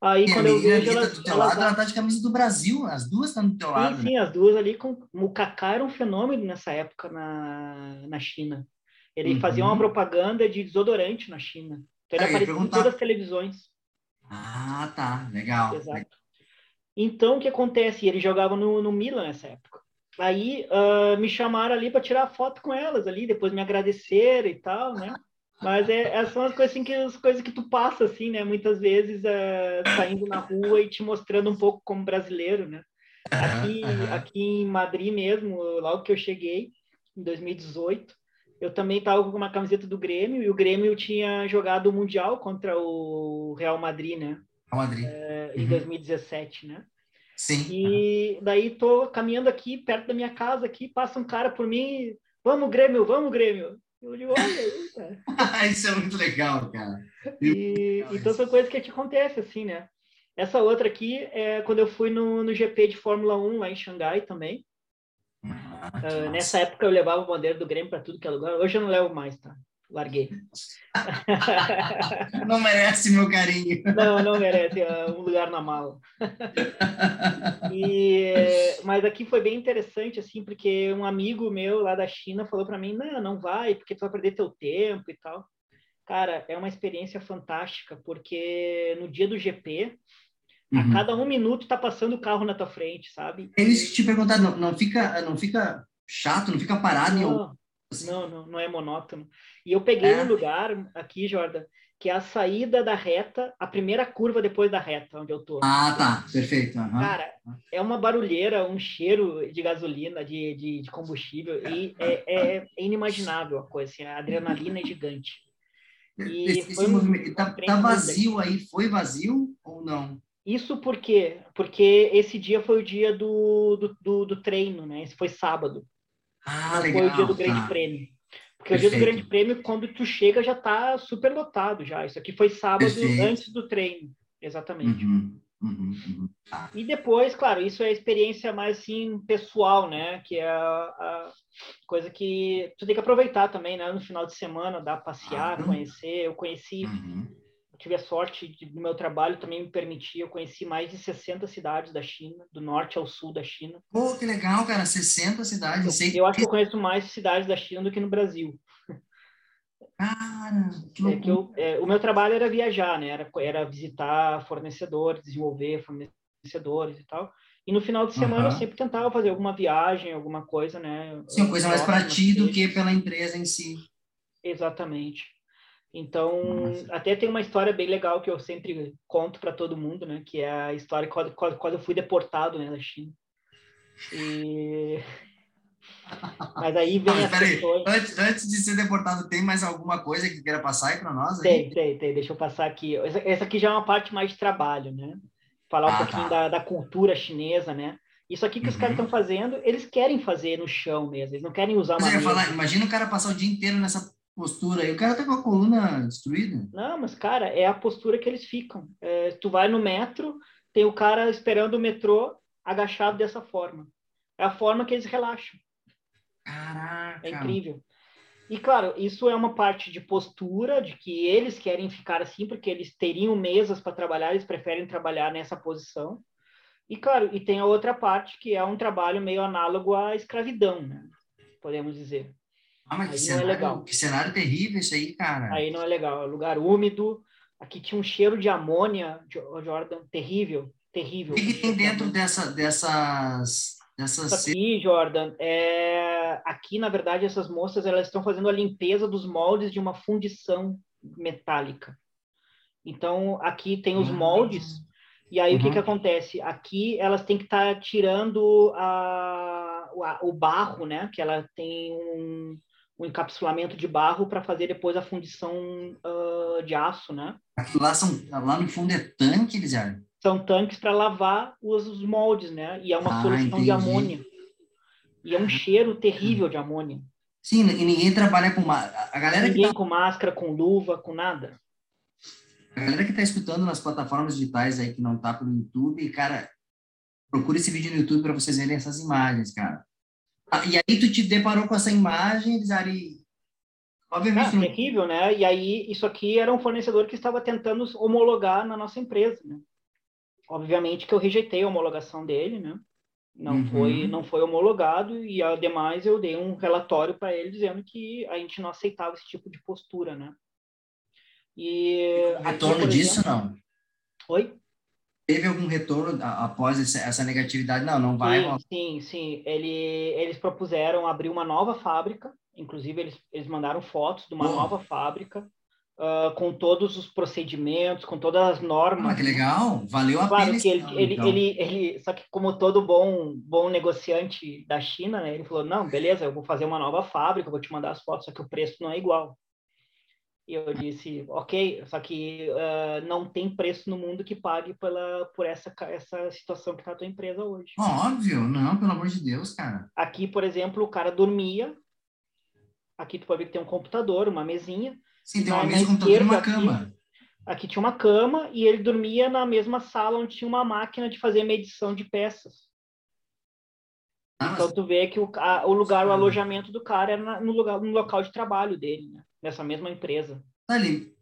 Aí E quando eu vejo ali tá do teu lado, ela tá de camisa do Brasil. As duas estão do teu lado. Sim, né? sim, as duas ali. Com... O Kaká era um fenômeno nessa época na, na China. Ele Uhum. fazia uma propaganda de desodorante na China. Então ele eu ia aparecia em todas as televisões. Ah, tá. Legal. Exato. Então, o que acontece? Ele jogava no, no Milan nessa época. Aí ah, me chamaram ali para tirar foto com elas ali, depois me agradeceram e tal, né? Mas é, essas são as coisas, assim, que, as coisas que tu passa, assim, né? Muitas vezes ah, saindo na rua e te mostrando um pouco como brasileiro, né? Aqui, Aham. aqui em Madrid mesmo, logo que eu cheguei, em 2018, eu também estava com uma camiseta do Grêmio e o Grêmio tinha jogado o Mundial contra o Real Madrid, né? Real Madrid. Em Uhum. 2017, né? Sim. E daí tô caminhando aqui perto da minha casa aqui, passa um cara por mim, vamos Grêmio, vamos Grêmio. Eu digo, olha cara. Isso é muito legal, cara. E, Legal então isso. são coisas que te acontecem, assim, né? Essa outra aqui é quando eu fui no, no GP de Fórmula 1 lá em Xangai também. Massa. nessa época eu levava o bandeira do Grêmio para tudo que é lugar. Hoje eu não levo mais, tá? Larguei. Não merece meu carinho. não, não merece é um lugar na mala. E, mas aqui foi bem interessante, assim, porque um amigo meu lá da China falou para mim, não, não vai, porque tu vai perder teu tempo e tal. Cara, é uma experiência fantástica, porque no dia do GP, a Uhum. cada um minuto tá passando o carro na tua frente, sabe? É isso que te perguntar, não, não fica, não fica chato, não fica parado em algum Não, não, não, não é monótono. E eu peguei É? um lugar aqui, Jordan, que é a saída da reta, a primeira curva depois da reta, onde eu tô. Ah, tá, perfeito. aham. Cara, é uma barulheira, um cheiro de gasolina, de, de, de combustível, e é, é inimaginável a coisa, assim, a adrenalina é gigante. E esse, esse foi um- movimento, tá, um tá vazio aí? Foi vazio ou não? Isso por quê? Porque esse dia foi o dia do, do, do, do treino, né? Esse foi sábado. Ah, legal. foi o dia do Grande tá. Prêmio. Porque o dia do Perfeito. Grande Prêmio, quando tu chega, já tá super lotado já. Isso aqui foi sábado Perfeito. antes do treino. Exatamente. Uhum, uhum, uhum. Tá. E depois, claro, isso é a experiência mais assim pessoal, né? Que é a, a coisa que tu tem que aproveitar também, né? No final de semana, dar passear, Claro. conhecer. Eu conheci, Uhum. Eu tive a sorte de, do meu trabalho também me permitir. Eu conheci mais de 60 cidades da China, do norte ao sul da China. Pô, que legal, cara. 60 cidades. Sei Eu acho que eu conheço mais cidades da China do que no Brasil. Cara, que É que eu, é, o meu trabalho era viajar, né? Era, era visitar fornecedores, desenvolver fornecedores e tal. E no final de semana eu Aham. sempre tentava fazer alguma viagem, alguma coisa, né? Sim, coisa mais para ti do que pela empresa em si. Exatamente. Então, Nossa. até tem uma história bem legal que eu sempre conto para todo mundo, né? Que é a história quando, quando, quando eu fui deportado, né, da China. E... Mas aí vem as peraí, antes, antes de ser deportado, tem mais alguma coisa que queira passar aí para nós? aí? Tem, tem, tem. Deixa eu passar aqui. Essa, essa aqui já é uma parte mais de trabalho, né? falar um Ah, pouquinho tá. da, da cultura chinesa, né? Isso aqui que os Uhum. caras estão fazendo, eles querem fazer no chão mesmo, eles não querem usar uma falar, imagina o cara passar o dia inteiro nessa postura aí. O cara tá com a coluna destruída. Não, mas, cara, é a postura que eles ficam. É, tu vai no metro, tem o cara esperando o metrô agachado dessa forma. É a forma que eles relaxam. Caraca. É incrível. E, claro, isso é uma parte de postura, de que eles querem ficar assim, porque eles teriam mesas para trabalhar, eles preferem trabalhar nessa posição. E, claro, e tem a outra parte, que é um trabalho meio análogo à escravidão, né? Podemos dizer. Ah, mas que Aí não é cenário, legal. que cenário terrível isso aí, cara. Aí não é legal, é lugar úmido. Aqui tinha um cheiro de amônia, Jo- Jordan, terrível, terrível. O que, que tem dentro dessa, dessas, dessas Isso aqui, Jordan, é... aqui, na verdade, essas moças elas estão fazendo a limpeza dos moldes de uma fundição metálica. Então, aqui tem os Ah. moldes, e aí o que, Uhum. que acontece? Aqui elas têm que estar tirando a, o, a- o barro, né? Que ela tem um, um encapsulamento de barro para fazer depois a fundição ah, de aço, né? Aquilo lá, são, lá no fundo é tanque, Elisiário? são tanques para lavar os, os moldes, né? E é uma Ah, solução entendi. de amônia. E é um cheiro terrível de amônia. Sim, e ninguém trabalha com... ma- A galera que Ninguém tá, com máscara, com luva, com nada. a galera que tá escutando nas plataformas digitais aí, que não tá pelo YouTube, cara, procura esse vídeo no YouTube para vocês verem essas imagens, cara. Ah, E aí tu te deparou com essa imagem, e... Obviamente, Ah, não- terrível, né? E aí, isso aqui era um fornecedor que estava tentando homologar na nossa empresa, né? Obviamente que eu rejeitei a homologação dele, né? Não Uhum. foi não foi homologado e ademais eu dei um relatório para ele dizendo que a gente não aceitava esse tipo de postura, né? E aqui, retorno disso, exemplo- não? Oi? Teve algum retorno após essa, negatividade? Não, não vai. Sim, sim, sim. Ele, eles propuseram abrir uma nova fábrica, inclusive eles, eles mandaram fotos de uma Pô. nova fábrica, ah, com todos os procedimentos, com todas as normas. Ah, que legal, valeu a Claro pena. que ele, ele, então. ele, ele, só que como todo bom, bom negociante da China, né, ele falou, não, beleza, eu vou fazer uma nova fábrica, vou te mandar as fotos, só que o preço não é igual. E eu disse, ok, só que ah, não tem preço no mundo que pague pela, por essa, essa situação que está a tua empresa hoje. Óbvio, não, pelo amor de Deus, cara. Aqui, por exemplo, o cara dormia. Aqui tu pode ver que tem um computador, uma mesinha. Sim, tem uma mesa computador e uma aqui, cama. Aqui tinha uma cama e ele dormia na mesma sala onde tinha uma máquina de fazer medição de peças. Ah, Então tu vê que o, a- o lugar, o Sim. alojamento do cara era na- no, lugar, no local de trabalho dele, né? Nessa mesma empresa. tá ali.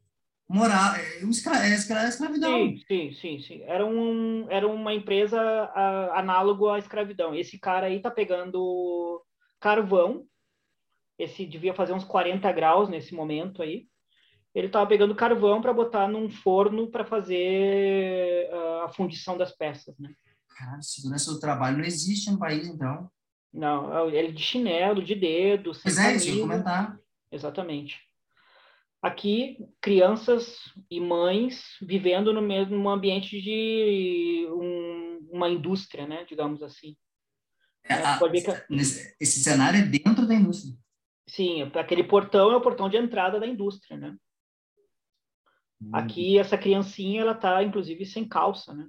Moral, é, é é escravidão. Sim, sim, sim, sim. Era, um, era uma empresa ah, análogo à escravidão. Esse cara aí tá pegando carvão. Esse devia fazer uns 40 graus nesse momento aí. Ele tava pegando carvão para botar num forno para fazer a fundição das peças, né? Cara, segurança do trabalho não existe no país, então. Não, ele de chinelo, de dedo, sem Pois é, isso comentar. Exatamente. Aqui, crianças e mães vivendo no mesmo ambiente de um- uma indústria, né? Digamos assim. É, a- que- nesse- esse cenário é dentro da indústria. Sim, aquele portão é o portão de entrada da indústria, né? Aqui, essa criancinha, ela tá, inclusive, sem calça, né?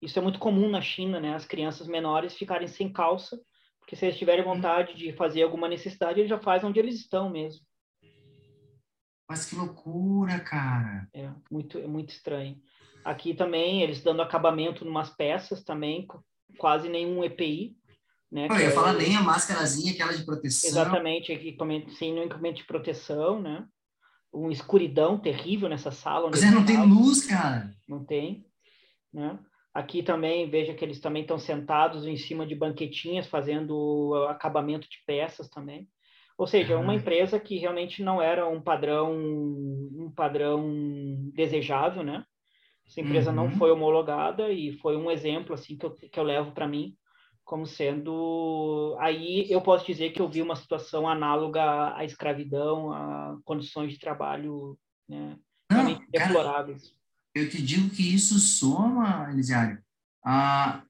Isso é muito comum na China, né? As crianças menores ficarem sem calça, porque se eles tiverem vontade de fazer alguma necessidade, eles já fazem onde eles estão mesmo. Mas que loucura, cara. É muito, é muito estranho. Aqui também, eles dando acabamento em umas peças também, quase nenhum EPI, né? Eu ia é falar nem a máscarazinha, aquela de proteção. Exatamente, equipamento, sem nenhum equipamento de proteção, né? Uma escuridão terrível nessa sala. Mas é, não tem luz, cara. Não tem, né? Aqui também, veja que eles também estão sentados em cima de banquetinhas, fazendo acabamento de peças também. Ou seja, uma Ah. empresa que realmente não era um padrão, um padrão desejável, né? Essa empresa não Uhum. foi homologada e foi um exemplo assim que eu, que eu levo para mim como sendo aí eu posso dizer que eu vi uma situação análoga à escravidão, a condições de trabalho, né? Não, realmente cara, deploráveis. eu te digo que isso soma, Elisiário, a,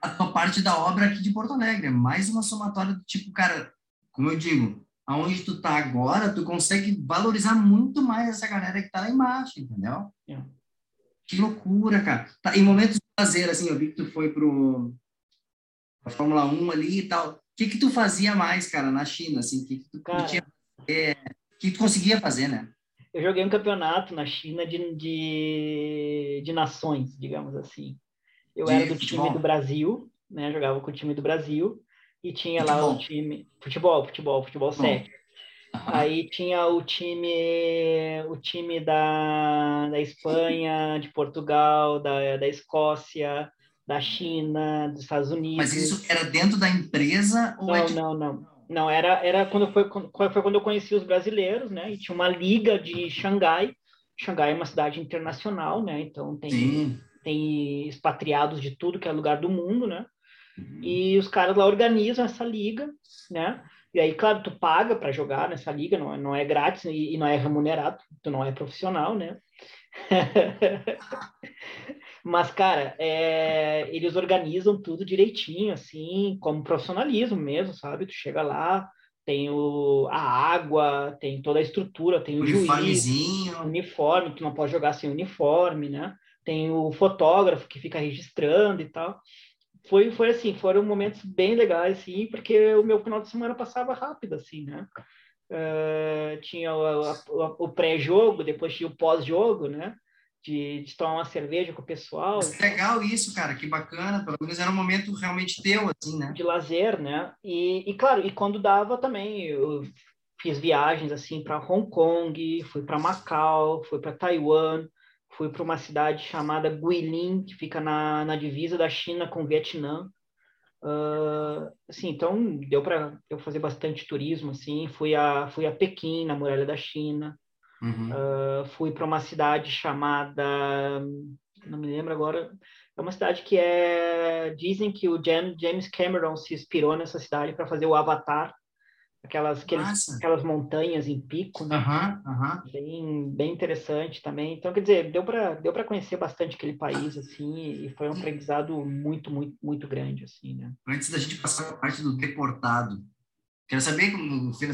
a tua parte da obra aqui de Porto Alegre. É mais uma somatória do tipo, cara, como eu digo, aonde tu tá agora, tu consegue valorizar muito mais essa galera que tá lá embaixo, entendeu? Que loucura, cara. Tá, em momentos de prazer, assim, eu vi que tu foi pro a Fórmula 1 ali e tal. O que que tu fazia mais, cara, na China, assim? O que, que tu Cara. fazer? O que tu conseguia fazer, né? Eu joguei um campeonato na China de, de, de nações, digamos assim. Eu De era do futebol? time do Brasil, né? Jogava com o time do Brasil e tinha lá Futebol? o time futebol, futebol, futebol Bom. 7. Aí tinha o time, o time da, da Espanha, de Portugal, da, da Escócia, da China, dos Estados Unidos. Mas isso era dentro da empresa ou é Não, tipo... não, não. Não, era, era quando foi, foi quando eu conheci os brasileiros, né? E tinha uma liga de Xangai. Xangai é uma cidade internacional, né? Então tem, Sim. tem expatriados de tudo que é lugar do mundo, né? Uhum. E os caras lá organizam essa liga, né? E aí, claro, tu paga para jogar nessa liga, não é, não é grátis e, e não é remunerado, tu não é profissional, né? Mas, cara, é, eles organizam tudo direitinho, assim, como profissionalismo mesmo, sabe? Tu chega lá, tem o, a água, tem toda a estrutura, tem o juiz, uniforme, tu não pode jogar sem uniforme, né? Tem o fotógrafo que fica registrando e tal. Foi, foi assim, foram momentos bem legais, assim, porque o meu final de semana passava rápido, assim, né? Eh, tinha o, a- o pré-jogo, depois tinha o pós-jogo, né? De, de tomar uma cerveja com o pessoal, Mas legal isso, cara, que bacana. Pelo menos era um momento realmente teu, assim, né? de lazer, né? E, e claro, e quando dava também, eu fiz viagens assim para Hong Kong, fui para Macau, fui para Taiwan, fui para uma cidade chamada Guilin, que fica na, na divisa da China com o Vietnã. Ah, assim, então deu para eu fazer bastante turismo assim, fui a fui a Pequim, na muralha da China, Uhum. Uh, fui para uma cidade chamada, não me lembro agora, é uma cidade que é, dizem que o Jam- James Cameron se inspirou nessa cidade para fazer o Avatar, aquelas, aqueles, aquelas montanhas em pico, né? Bem, bem interessante também. Então, quer dizer, deu para deu conhecer bastante aquele país, assim, e foi um aprendizado muito, muito, muito grande, assim, né? Antes da gente passar para a parte do deportado, quero saber,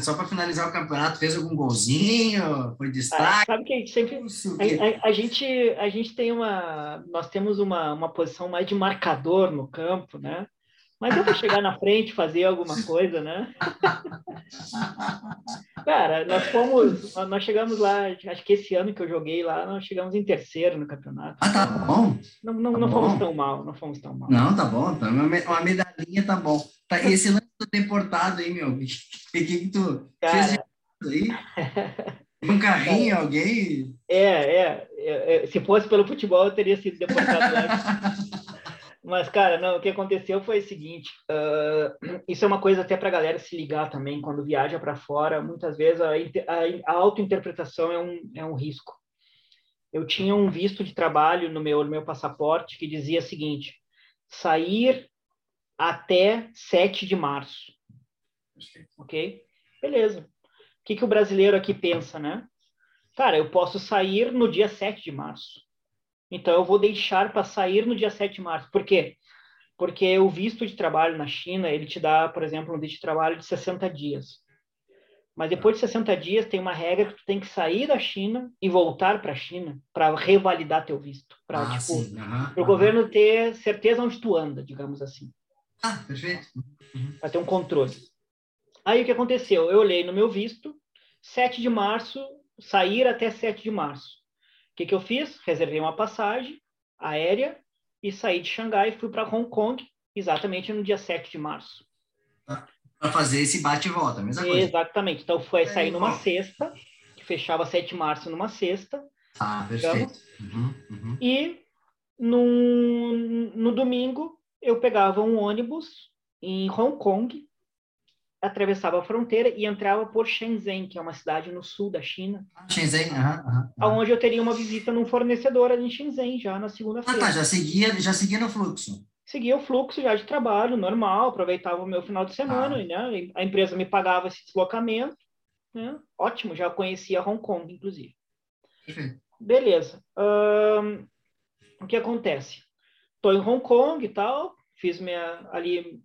só para finalizar o campeonato, fez algum golzinho? Foi Ah, destaque? sabe que a gente sempre A, a- a gente, a gente tem uma, nós temos uma, uma posição mais de marcador no campo, né? Mas eu vou chegar na frente, fazer alguma coisa, né? Cara, nós fomos, nós chegamos lá, acho que esse ano que eu joguei lá, nós chegamos em terceiro no campeonato. Ah, tá bom. Não, não, tá não bom. fomos tão mal, não fomos tão mal. Não, tá bom. Tá. Uma, me- uma medalhinha tá bom. Tá, esse lance do deportado aí, meu, o que, que, tu fez Cara, errado aí? Um carrinho, alguém? é, é, é, é, se fosse pelo futebol eu teria sido deportado antes. Mas, cara, não, o que aconteceu foi o seguinte: ah, isso é uma coisa até para a galera se ligar também quando viaja para fora. Muitas vezes a, a, a autointerpretação é um, é um risco. Eu tinha um visto de trabalho no meu, no meu passaporte que dizia o seguinte: sair até 7 de março. Ok? Beleza. O que, que o brasileiro aqui pensa, né? Cara, eu posso sair no dia 7 de março. Então, eu vou deixar para sair no dia 7 de março. Por quê? Porque o visto de trabalho na China, ele te dá, por exemplo, um visto de trabalho de 60 dias. Mas depois de 60 dias, tem uma regra que tu tem que sair da China e voltar para a China para revalidar teu visto. Para Ah, tipo, aham, o governo ter certeza onde tu anda, digamos assim Ah, perfeito. para ter um controle. Aí o que aconteceu? Eu olhei no meu visto, 7 de março, sair até 7 de março. O que, que eu fiz? Reservei uma passagem aérea e saí de Xangai e fui para Hong Kong exatamente no dia 7 de março. Para fazer esse bate e volta, mesma coisa. Exatamente. Então foi sair É, numa sexta, que fechava 7 de março numa sexta, Ah, perfeito. Uhum, uhum. e no, no domingo eu pegava um ônibus em Hong Kong, atravessava a fronteira e entrava por Shenzhen, que é uma cidade no sul da China, Ah, Shenzhen, aham, aham, aham. onde eu teria uma visita num fornecedor ali em Shenzhen, já na Ah, segunda-feira. tá, já seguia, já seguia no fluxo. Seguia o fluxo já de trabalho normal, aproveitava o meu final de semana, Ah. né? A empresa me pagava esse deslocamento, né? Ótimo, já conhecia Hong Kong, inclusive. Beleza. Ahn, o que acontece? Estou em Hong Kong e tal, fiz minha ali,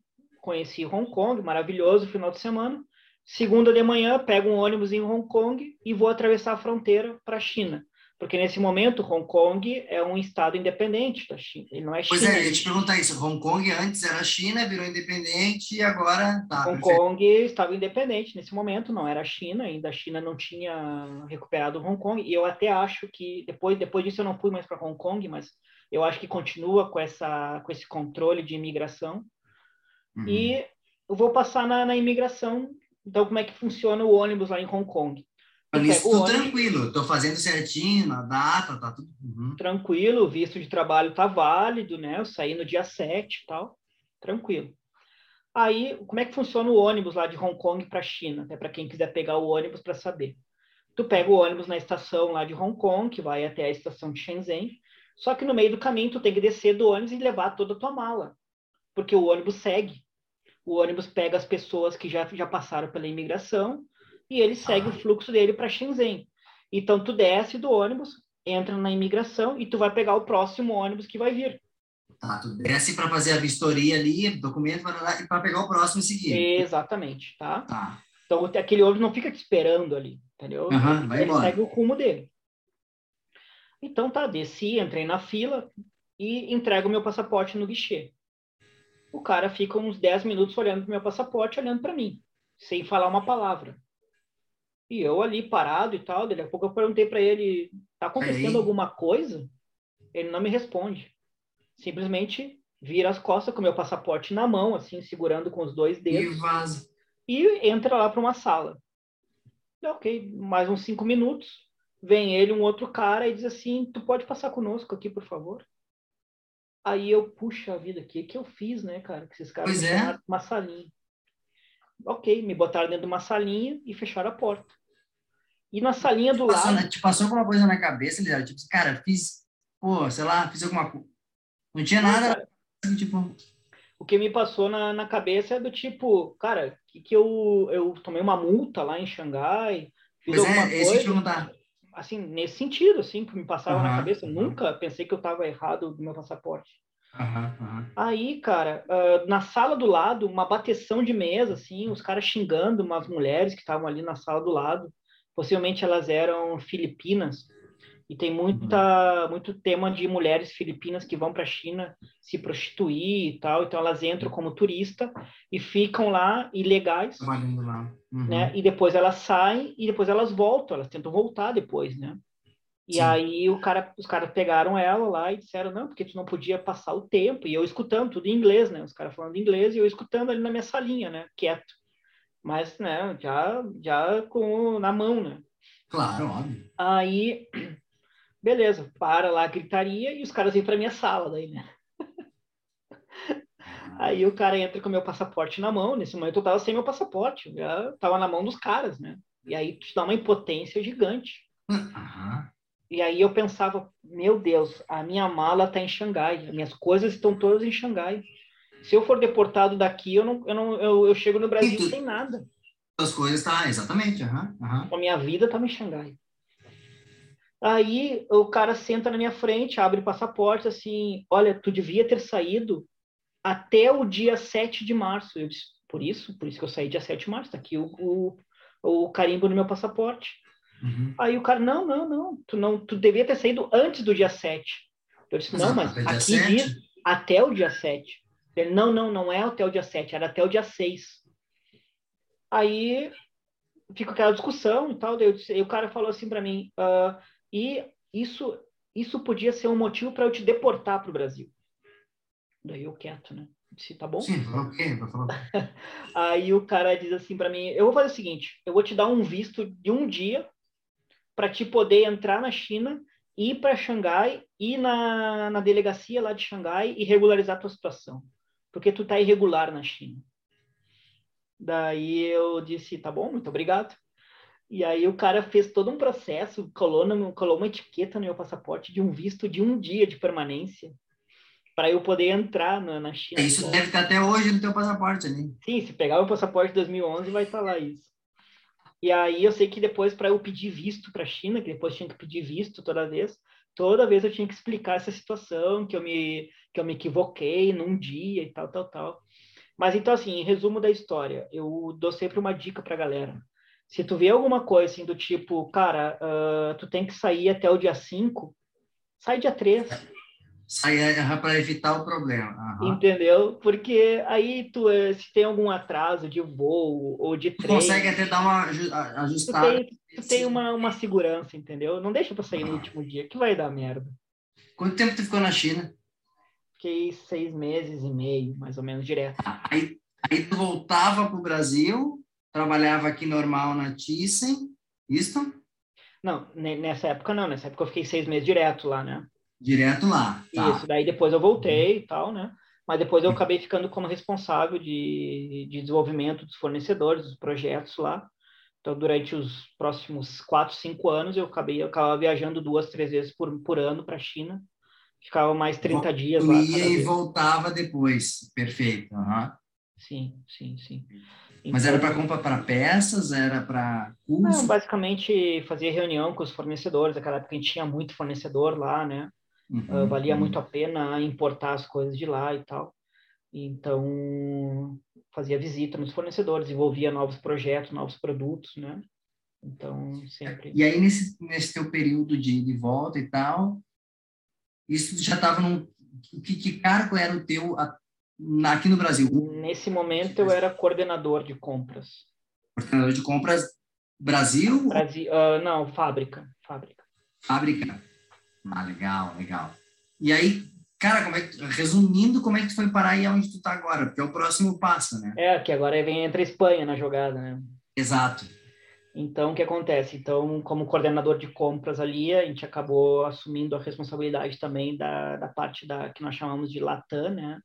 conheci Hong Kong, maravilhoso final de semana. Segunda de manhã, pego um ônibus em Hong Kong e vou atravessar a fronteira para a China. Porque nesse momento, Hong Kong é um estado independente da China. Ele não é China. Pois é, eu ia te perguntar isso. Hong Kong antes era China, virou independente e agora tá. Hong perfeito. Kong estava independente nesse momento, não era China, ainda a China não tinha recuperado Hong Kong. E eu até acho que depois, depois disso eu não fui mais para Hong Kong, mas eu acho que continua com, essa, com esse controle de imigração. Uhum. E eu vou passar na, na imigração. Então, como é que funciona o ônibus lá em Hong Kong? Isso tudo tranquilo, estou fazendo certinho, na data, tá tudo. Uhum. Tranquilo, o visto de trabalho tá válido, né? Eu saí no dia 7 e tal, tranquilo. Aí, como é que funciona o ônibus lá de Hong Kong para China? Até para quem quiser pegar o ônibus para saber. Tu pega o ônibus na estação lá de Hong Kong, que vai até a estação de Shenzhen, só que no meio do caminho tu tem que descer do ônibus e levar toda a tua mala, porque o ônibus segue. O ônibus pega as pessoas que já, já passaram pela imigração, e ele segue ah. o fluxo dele para Shenzhen. Então, tu desce do ônibus, entra na imigração e tu vai pegar o próximo ônibus que vai vir. Tá, tu desce para fazer a vistoria ali, documento para pegar o próximo e seguir. Exatamente, tá? tá? Então, aquele ônibus não fica te esperando ali, entendeu? Uhum, ele segue o rumo dele. Então, tá, desci, entrei na fila e entrego o meu passaporte no guichê. O cara fica uns 10 minutos olhando para meu passaporte, olhando para mim, sem falar uma palavra. E eu ali parado e tal, daqui a pouco eu perguntei para ele, tá acontecendo Aí. alguma coisa? Ele não me responde. Simplesmente vira as costas com meu passaporte na mão, assim, segurando com os dois dedos. E vaza. E entra lá para uma sala. Ok, mais uns cinco minutos, vem ele, um outro cara, e diz assim, tu pode passar conosco aqui, por favor? Aí eu, puxa a vida, o que, que eu fiz, né, cara? Que esses caras pois é. uma salinha. Ok, me botaram dentro de uma salinha e fecharam a porta. E na salinha do passou, lado. Te passou alguma coisa na cabeça, Lilian? Tipo, cara, fiz, pô, sei lá, fiz alguma coisa. Não tinha nada. Assim, tipo. O que me passou na, na cabeça é do tipo, cara, que, que eu, eu tomei uma multa lá em Xangai. Fiz pois alguma é, coisa, esse perguntar. Assim, nesse sentido, assim, que me passava uhum, na cabeça. Uhum. Nunca pensei que eu estava errado do meu passaporte. Uhum, Aí, cara, uh, na sala do lado, uma bateção de mesa, assim, os caras xingando umas mulheres que estavam ali na sala do lado. Possivelmente elas eram filipinas. E tem muita, uhum. muito tema de mulheres filipinas que vão para a China se prostituir e tal. Então elas entram como turista e ficam lá ilegais. Trabalhando lá. Uhum. Né? E depois elas saem e depois elas voltam. Elas tentam voltar depois, né? E Sim. aí o cara, os caras pegaram ela lá e disseram, não, porque tu não podia passar o tempo. E eu escutando tudo em inglês, né? Os caras falando inglês e eu escutando ali na minha salinha, né? Quieto. Mas, né, já, já com, na mão, né? Claro, óbvio. Aí, beleza, para lá a gritaria e os caras vêm para minha sala daí, né? Aí o cara entra com o meu passaporte na mão. Nesse momento eu tava sem meu passaporte, já tava na mão dos caras, né? E aí te dá uma impotência gigante. Uhum. E aí eu pensava, meu Deus, a minha mala está em Xangai, as minhas coisas estão todas em Xangai. Se eu for deportado daqui, eu não, eu não, eu, eu chego no Brasil tu, sem nada. As coisas tá, exatamente, uhum, uhum. A minha vida estava em Xangai. Aí o cara senta na minha frente, abre o passaporte, assim, olha, tu devia ter saído até o dia 7 de março. Eu disse, por isso, por isso que eu saí dia 7 de março, tá aqui o, o, o carimbo no meu passaporte. Uhum. Aí o cara, não, não, não, tu não, tu devia ter saído antes do dia 7. Eu disse, não, mas aqui diz até o dia 7. Ele, não, não, não é até o dia 7, era até o dia 6. Aí fica aquela discussão e tal, daí disse, e o cara falou assim para mim, uh, e isso, isso podia ser um motivo para eu te deportar para o Brasil. Daí eu quieto, né? Disse, tá bom? Sim, ok, tá falando. Aí o cara diz assim para mim, eu vou fazer o seguinte, eu vou te dar um visto de um dia para te poder entrar na China, ir para Xangai, ir na, na delegacia lá de Xangai e regularizar a tua situação. Porque tu tá irregular na China. Daí eu disse, tá bom, muito obrigado. E aí o cara fez todo um processo, colou, no, colou uma etiqueta no meu passaporte de um visto de um dia de permanência para eu poder entrar na, na China. Isso deve estar até hoje no teu passaporte ali. Sim, se pegar o passaporte de 2011 vai estar lá isso. E aí eu sei que depois para eu pedir visto para a China, que depois tinha que pedir visto toda vez, toda vez eu tinha que explicar essa situação, que eu me que eu me equivoquei num dia e tal, tal, tal. Mas então assim, em resumo da história, eu dou sempre uma dica para a galera. Se tu vê alguma coisa assim do tipo, cara, uh, tu tem que sair até o dia 5, sai dia 3. Sai é, para evitar o problema. Uhum. Entendeu? Porque aí tu, eh, se tem algum atraso de voo ou de trem... consegue até dar uma ajustada. Tu tem, tu tem uma, uma segurança, entendeu? Não deixa para sair no último dia, que vai dar merda. Quanto tempo tu ficou na China? Fiquei seis meses e meio, mais ou menos, direto. Aí, aí tu voltava para o Brasil, trabalhava aqui normal na Thyssen, isso? Não, nessa época não. Nessa época eu fiquei seis meses direto lá, né? Direto lá. Tá. Isso, daí depois eu voltei e tal, né? Mas depois eu acabei ficando como responsável de, de desenvolvimento dos fornecedores, dos projetos lá. Então, durante os próximos quatro, cinco anos, eu acabei eu acabava viajando duas, três vezes por, por ano para a China. Ficava mais 30 dias lá. Ia e voltava depois. Perfeito. Uhum. Sim, sim, sim. Mas era para compra para peças? Era para curso? Não, basicamente fazia reunião com os fornecedores. Naquela época a gente tinha muito fornecedor lá, né? Uhum, uh, valia uhum. muito a pena importar as coisas de lá e tal. Então, fazia visita nos fornecedores, envolvia novos projetos, novos produtos, né? Então, sempre... E aí, nesse, nesse teu período de, de volta e tal, isso já estava num... Que, que cargo era o teu aqui no Brasil? Nesse momento, eu era coordenador de compras. Coordenador de compras Brasil? Brasil uh, não, fábrica. Fábrica. Fábrica. Ah, legal, legal. E aí, cara, como é que, resumindo, como é que tu foi parar aí onde tu tá agora? Porque é o próximo passo, né? É, que agora vem entre a Espanha na jogada, né? Exato. Então, o que acontece? Então, como coordenador de compras ali, a gente acabou assumindo a responsabilidade também da, da parte da que nós chamamos de Latam, né?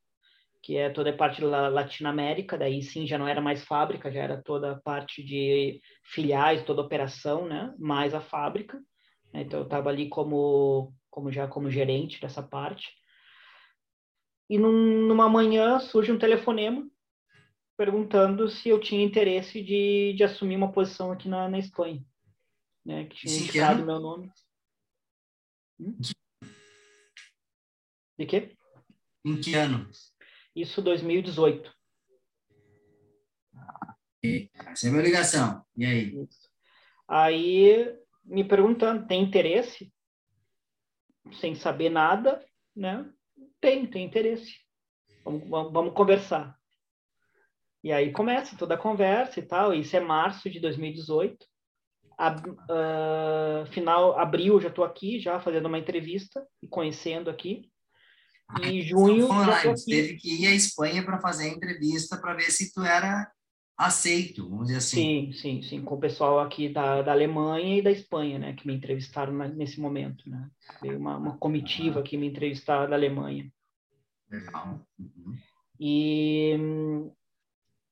Que é toda a parte da Latinoamérica, daí sim já não era mais fábrica, já era toda a parte de filiais, toda a operação, né? Mais a fábrica. Então eu estava ali como, como já como gerente dessa parte. E num, numa manhã surge um telefonema perguntando se eu tinha interesse de, de assumir uma posição aqui na, na Espanha, né? Que tinha indicado meu nome. Hum? De quê? Em que ano? Isso 2018. Essa é a minha ligação. E aí? Isso. Aí me perguntando, tem interesse? Sem saber nada, né? Tem, tem interesse. Vamos, vamos, vamos conversar. E aí começa toda a conversa e tal. Isso é março de 2018. A, uh, final, abril já estou aqui, já fazendo uma entrevista e conhecendo aqui. E junho. Online, teve que ir à Espanha para fazer a entrevista para ver se tu era aceito, vamos dizer assim. Sim, sim, sim, com o pessoal aqui da, da Alemanha e da Espanha, né, que me entrevistaram nesse momento, né. Veio uma, uma comitiva que me entrevistar da Alemanha. Legal. Uhum. E,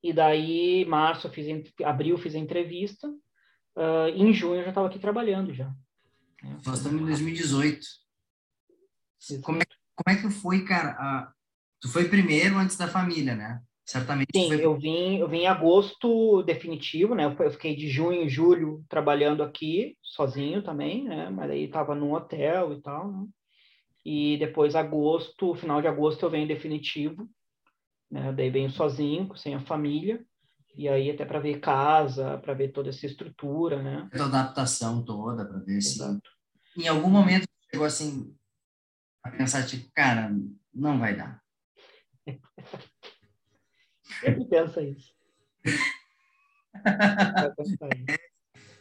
e daí, março, eu fiz, abril, fiz a entrevista, uh, em junho eu já estava aqui trabalhando já. Né. Nós estamos em 2018. Como é, como é que foi, cara? Uh, tu foi primeiro antes da família, né? Certamente. Sim, foi... eu vim, eu vim em agosto definitivo, né? Eu fiquei de junho e julho trabalhando aqui, sozinho também, né? Mas aí estava num hotel e tal, né? E depois agosto, final de agosto eu venho definitivo, né? Daí venho sozinho, sem a família. E aí até para ver casa, para ver toda essa estrutura, né? A adaptação toda, para ver Exato. se em algum momento chegou assim a pensar tipo, cara, não vai dar. Sempre pensa isso.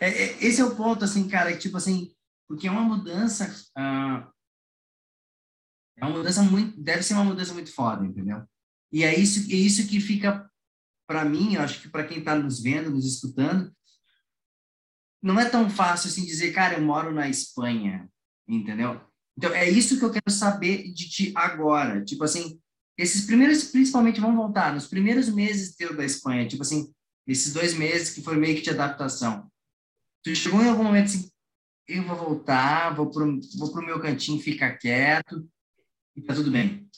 É, é, esse é o ponto, assim, cara, que, tipo assim, porque é uma mudança, uh, é uma mudança muito, deve ser uma mudança muito foda, entendeu? E é isso, é isso que fica, para mim, eu acho que para quem está nos vendo, nos escutando, não é tão fácil assim dizer, cara, eu moro na Espanha, entendeu? Então, é isso que eu quero saber de ti agora. Tipo assim, esses primeiros, principalmente, vão voltar nos primeiros meses teu da Espanha, tipo assim, esses dois meses que foi meio que de adaptação. Tu chegou em algum momento assim, eu vou voltar, vou pro, vou pro meu cantinho, ficar quieto, e tá tudo bem.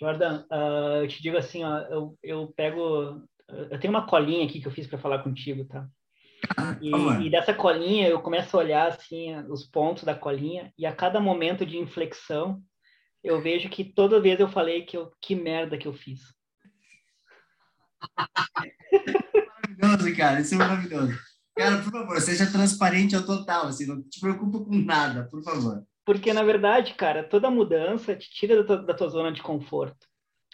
Jordan, uh, eu te digo assim, ó, eu, eu pego, eu tenho uma colinha aqui que eu fiz para falar contigo, tá? E, e, dessa colinha eu começo a olhar assim os pontos da colinha e a cada momento de inflexão eu vejo que toda vez eu falei que eu, que merda que eu fiz. maravilhoso, cara, isso é maravilhoso. Cara, por favor, seja transparente ao total, assim, não te preocupa com nada, por favor. Porque, na verdade, cara, toda mudança te tira da tua, da tua zona de conforto.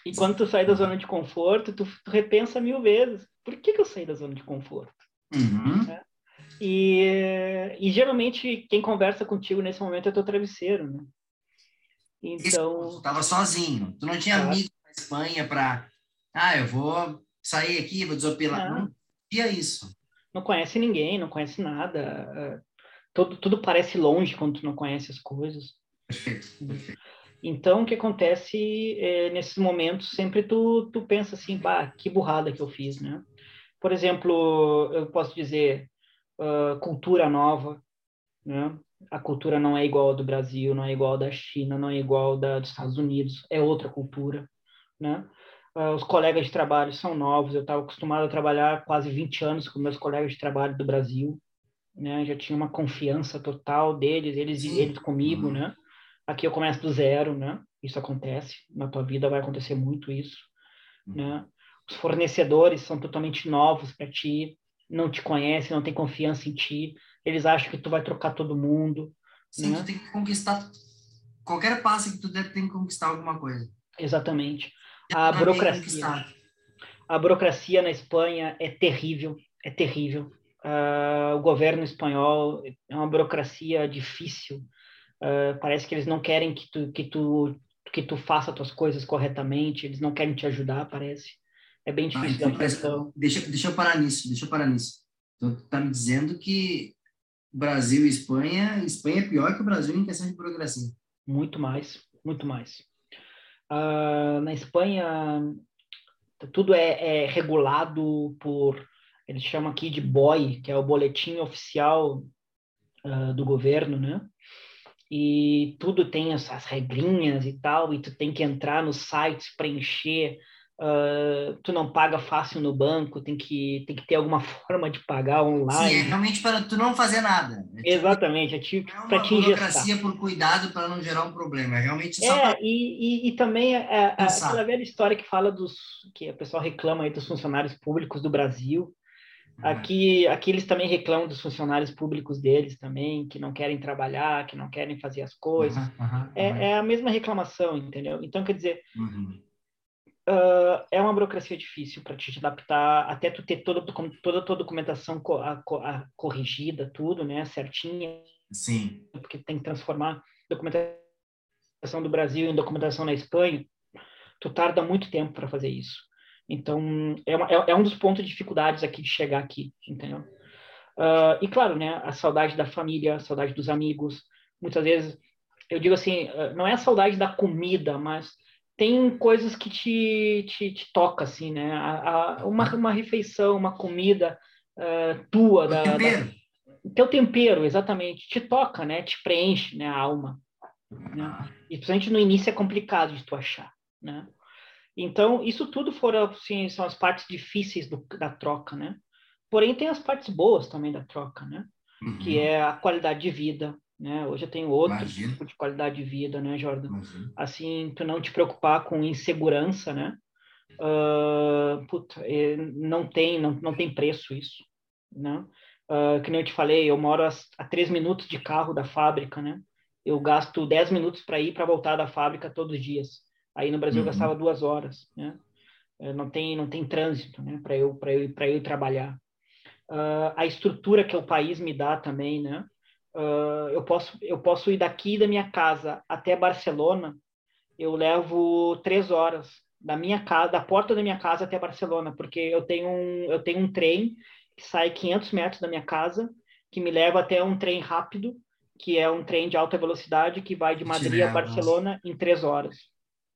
E quando tu sai da zona de conforto, tu, tu repensa mil vezes. Por que, que eu saí da zona de conforto? Uhum. É. E, e geralmente quem conversa contigo nesse momento é teu travesseiro, né? Então. tu estava sozinho. Tu não tinha claro. amigos na Espanha para. Ah, eu vou sair aqui, vou desopilar. Não, não tinha isso. Não conhece ninguém, não conhece nada. Tudo, tudo parece longe quando tu não conhece as coisas. Perfeito, perfeito. Então, o que acontece é, nesses momentos, sempre tu, tu pensa assim, bah, que burrada que eu fiz, né? Por exemplo, eu posso dizer, uh, cultura nova, né? A cultura não é igual do Brasil, não é igual da China, não é igual da dos Estados Unidos, é outra cultura, né? Uh, os colegas de trabalho são novos, eu estava acostumado a trabalhar quase 20 anos com meus colegas de trabalho do Brasil, né? Já tinha uma confiança total deles, eles eles comigo, uhum. né? Aqui eu começo do zero, né? Isso acontece, na tua vida vai acontecer muito isso, uhum. né? Os fornecedores são totalmente novos para ti, não te conhecem, não tem confiança em ti, eles acham que tu vai trocar todo mundo. Sim, né? tu tem que conquistar. Qualquer passo que tu der, tem que conquistar alguma coisa. Exatamente. A burocracia. A burocracia na Espanha é terrível, é terrível. Uh, o governo espanhol é uma burocracia difícil. Uh, parece que eles não querem que tu, que tu, que tu faça as tuas coisas corretamente, eles não querem te ajudar, parece. É bem difícil ah, então, deixa, deixa eu parar nisso, deixa eu parar nisso. Então, tu tá me dizendo que Brasil e Espanha, Espanha é pior que o Brasil em questão de burocracia. Muito mais, muito mais. Uh, na Espanha, tudo é, é, regulado por, eles chamam aqui de BOI, que é o Boletim Oficial uh, do Governo, né? E tudo tem essas regrinhas e tal, e tu tem que entrar nos sites, preencher Uh, tu não paga fácil no banco, tem que, tem que ter alguma forma de pagar online. Sim, é realmente para tu não fazer nada. É tipo, Exatamente, é tipo é para te burocracia por cuidado para não gerar um problema, é realmente só É, pra... e, e, e, também é, é aquela velha história que fala dos, que o pessoal reclama aí dos funcionários públicos do Brasil, uhum. Aqui, aqui eles também reclamam dos funcionários públicos deles também, que não querem trabalhar, que não querem fazer as coisas. Uhum, uhum, é, é, a mesma reclamação, entendeu? Então, quer dizer, uhum uh, é uma burocracia difícil para te adaptar, até tu ter toda, toda a tua documentação co a, a, corrigida, tudo, né, certinha. Sim. Porque tem que transformar documentação do Brasil em documentação na Espanha. Tu tarda muito tempo para fazer isso. Então, é, uma, é, é, um dos pontos de dificuldades aqui de chegar aqui, entendeu? Uh, e claro, né, a saudade da família, a saudade dos amigos. Muitas vezes, eu digo assim, não é a saudade da comida, mas tem coisas que te, te, te toca assim, né? A, a, uma, uma refeição, uma comida uh, tua, da, tempero. Da, teu tempero, exatamente, te toca, né? Te preenche, né? A alma. Né? E principalmente no início é complicado de tu achar, né? Então, isso tudo foram, assim, são as partes difíceis do, da troca, né? Porém, tem as partes boas também da troca, né? Uhum. Que é a qualidade de vida, né? Hoje eu tenho outro Imagina. tipo de qualidade de vida, né, Jordan? Imagina. Assim, tu não te preocupar com insegurança, né? Uh, puta, não tem, não, não tem preço isso, né? Uh, que nem eu te falei, eu moro a, a três minutos de carro da fábrica, né? Eu gasto dez minutos para ir para voltar da fábrica todos os dias. Aí no Brasil uhum. eu gastava duas horas, né? Uh, não tem, não tem trânsito, né? Para eu, para eu, para eu ir trabalhar. A estrutura que o país me dá também, né? Uh, eu, posso, eu posso ir daqui da minha casa até Barcelona, eu levo três horas da minha casa, da porta da minha casa até Barcelona, porque eu tenho um, eu tenho um trem que sai 500 metros da minha casa, que me leva até um trem rápido, que é um trem de alta velocidade que vai de Madrid a Barcelona em três horas.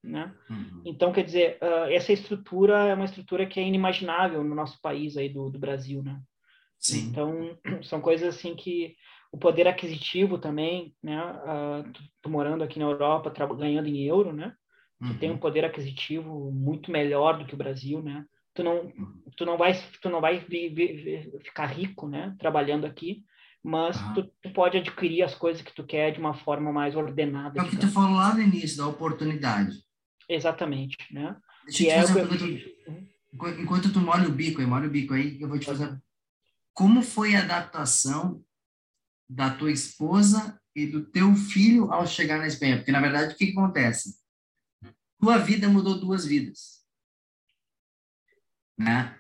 Né? Uhum. Então, quer dizer, uh, essa estrutura é uma estrutura que é inimaginável no nosso país aí do, do Brasil, né? Sim. Então, são coisas assim que o poder aquisitivo também, né? Uh, tu, tu, morando aqui na Europa, ganhando em euro, né? Tu uhum. tem um poder aquisitivo muito melhor do que o Brasil, né? Tu não, uhum. tu não vai, tu não vai ficar rico, né? Trabalhando aqui, mas uhum. tu, tu, pode adquirir as coisas que tu quer de uma forma mais ordenada. É o que tu falou lá no início da oportunidade. Exatamente, né? Deixa eu te é fazer uma pergunta. Enquanto tu molha o bico aí, molha o bico aí, eu vou te fazer como foi a adaptação da tua esposa e do teu filho ao chegar na Espanha? Porque, na verdade, o que, acontece? Tua vida mudou duas vidas. Né?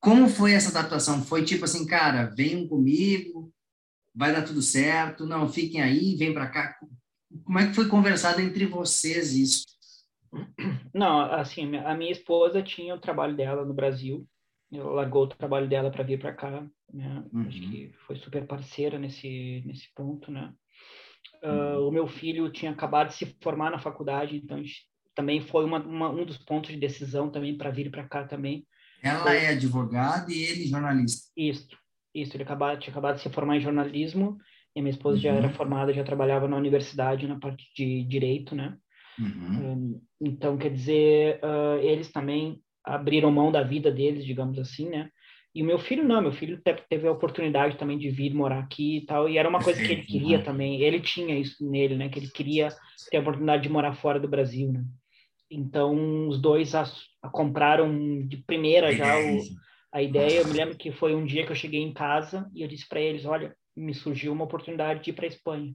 Como foi essa adaptação? Foi tipo assim, cara, venham comigo, vai dar tudo certo, não, fiquem aí, vem para cá. Como é que foi conversado entre vocês isso? Não, assim, a minha esposa tinha o trabalho dela no Brasil, largou o trabalho dela para vir para cá, né? Uhum. Acho que foi super parceira nesse nesse ponto, né? Uh, o meu filho tinha acabado de se formar na faculdade, então também foi uma, uma, um dos pontos de decisão também para vir para cá também. Ela é advogada e ele jornalista. Isso, isso. Ele acabado, tinha acabado de se formar em jornalismo e minha esposa uhum. já era uhum. formada, já trabalhava na universidade na parte de direito, né? Uhum. Então, quer dizer, uh, eles também abriram mão da vida deles, digamos assim, né? E o meu filho não, meu filho teve a oportunidade também de vir morar aqui e tal, e era uma coisa que ele queria também, ele tinha isso nele, né, que ele queria ter a oportunidade de morar fora do Brasil, né. Então, os dois a, a compraram de primeira já o, a ideia, eu me lembro que foi um dia que eu cheguei em casa e eu disse para eles, olha, me surgiu uma oportunidade de ir para Espanha,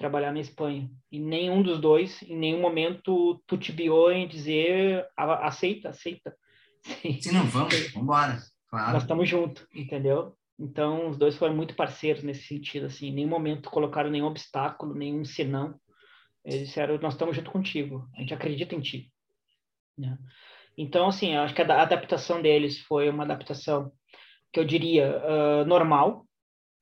trabalhar na Espanha, e nenhum dos dois, em nenhum momento, tutibiou em dizer, aceita, aceita. Sim, não, vamos, vamos embora. Claro. Nós estamos juntos, entendeu? Então, os dois foram muito parceiros nesse sentido, assim, em nenhum momento colocaram nenhum obstáculo, nenhum senão. Eles disseram, nós estamos junto contigo, a gente acredita em ti. Né? Então, assim, acho que a adaptação deles foi uma adaptação que eu diria uh, normal,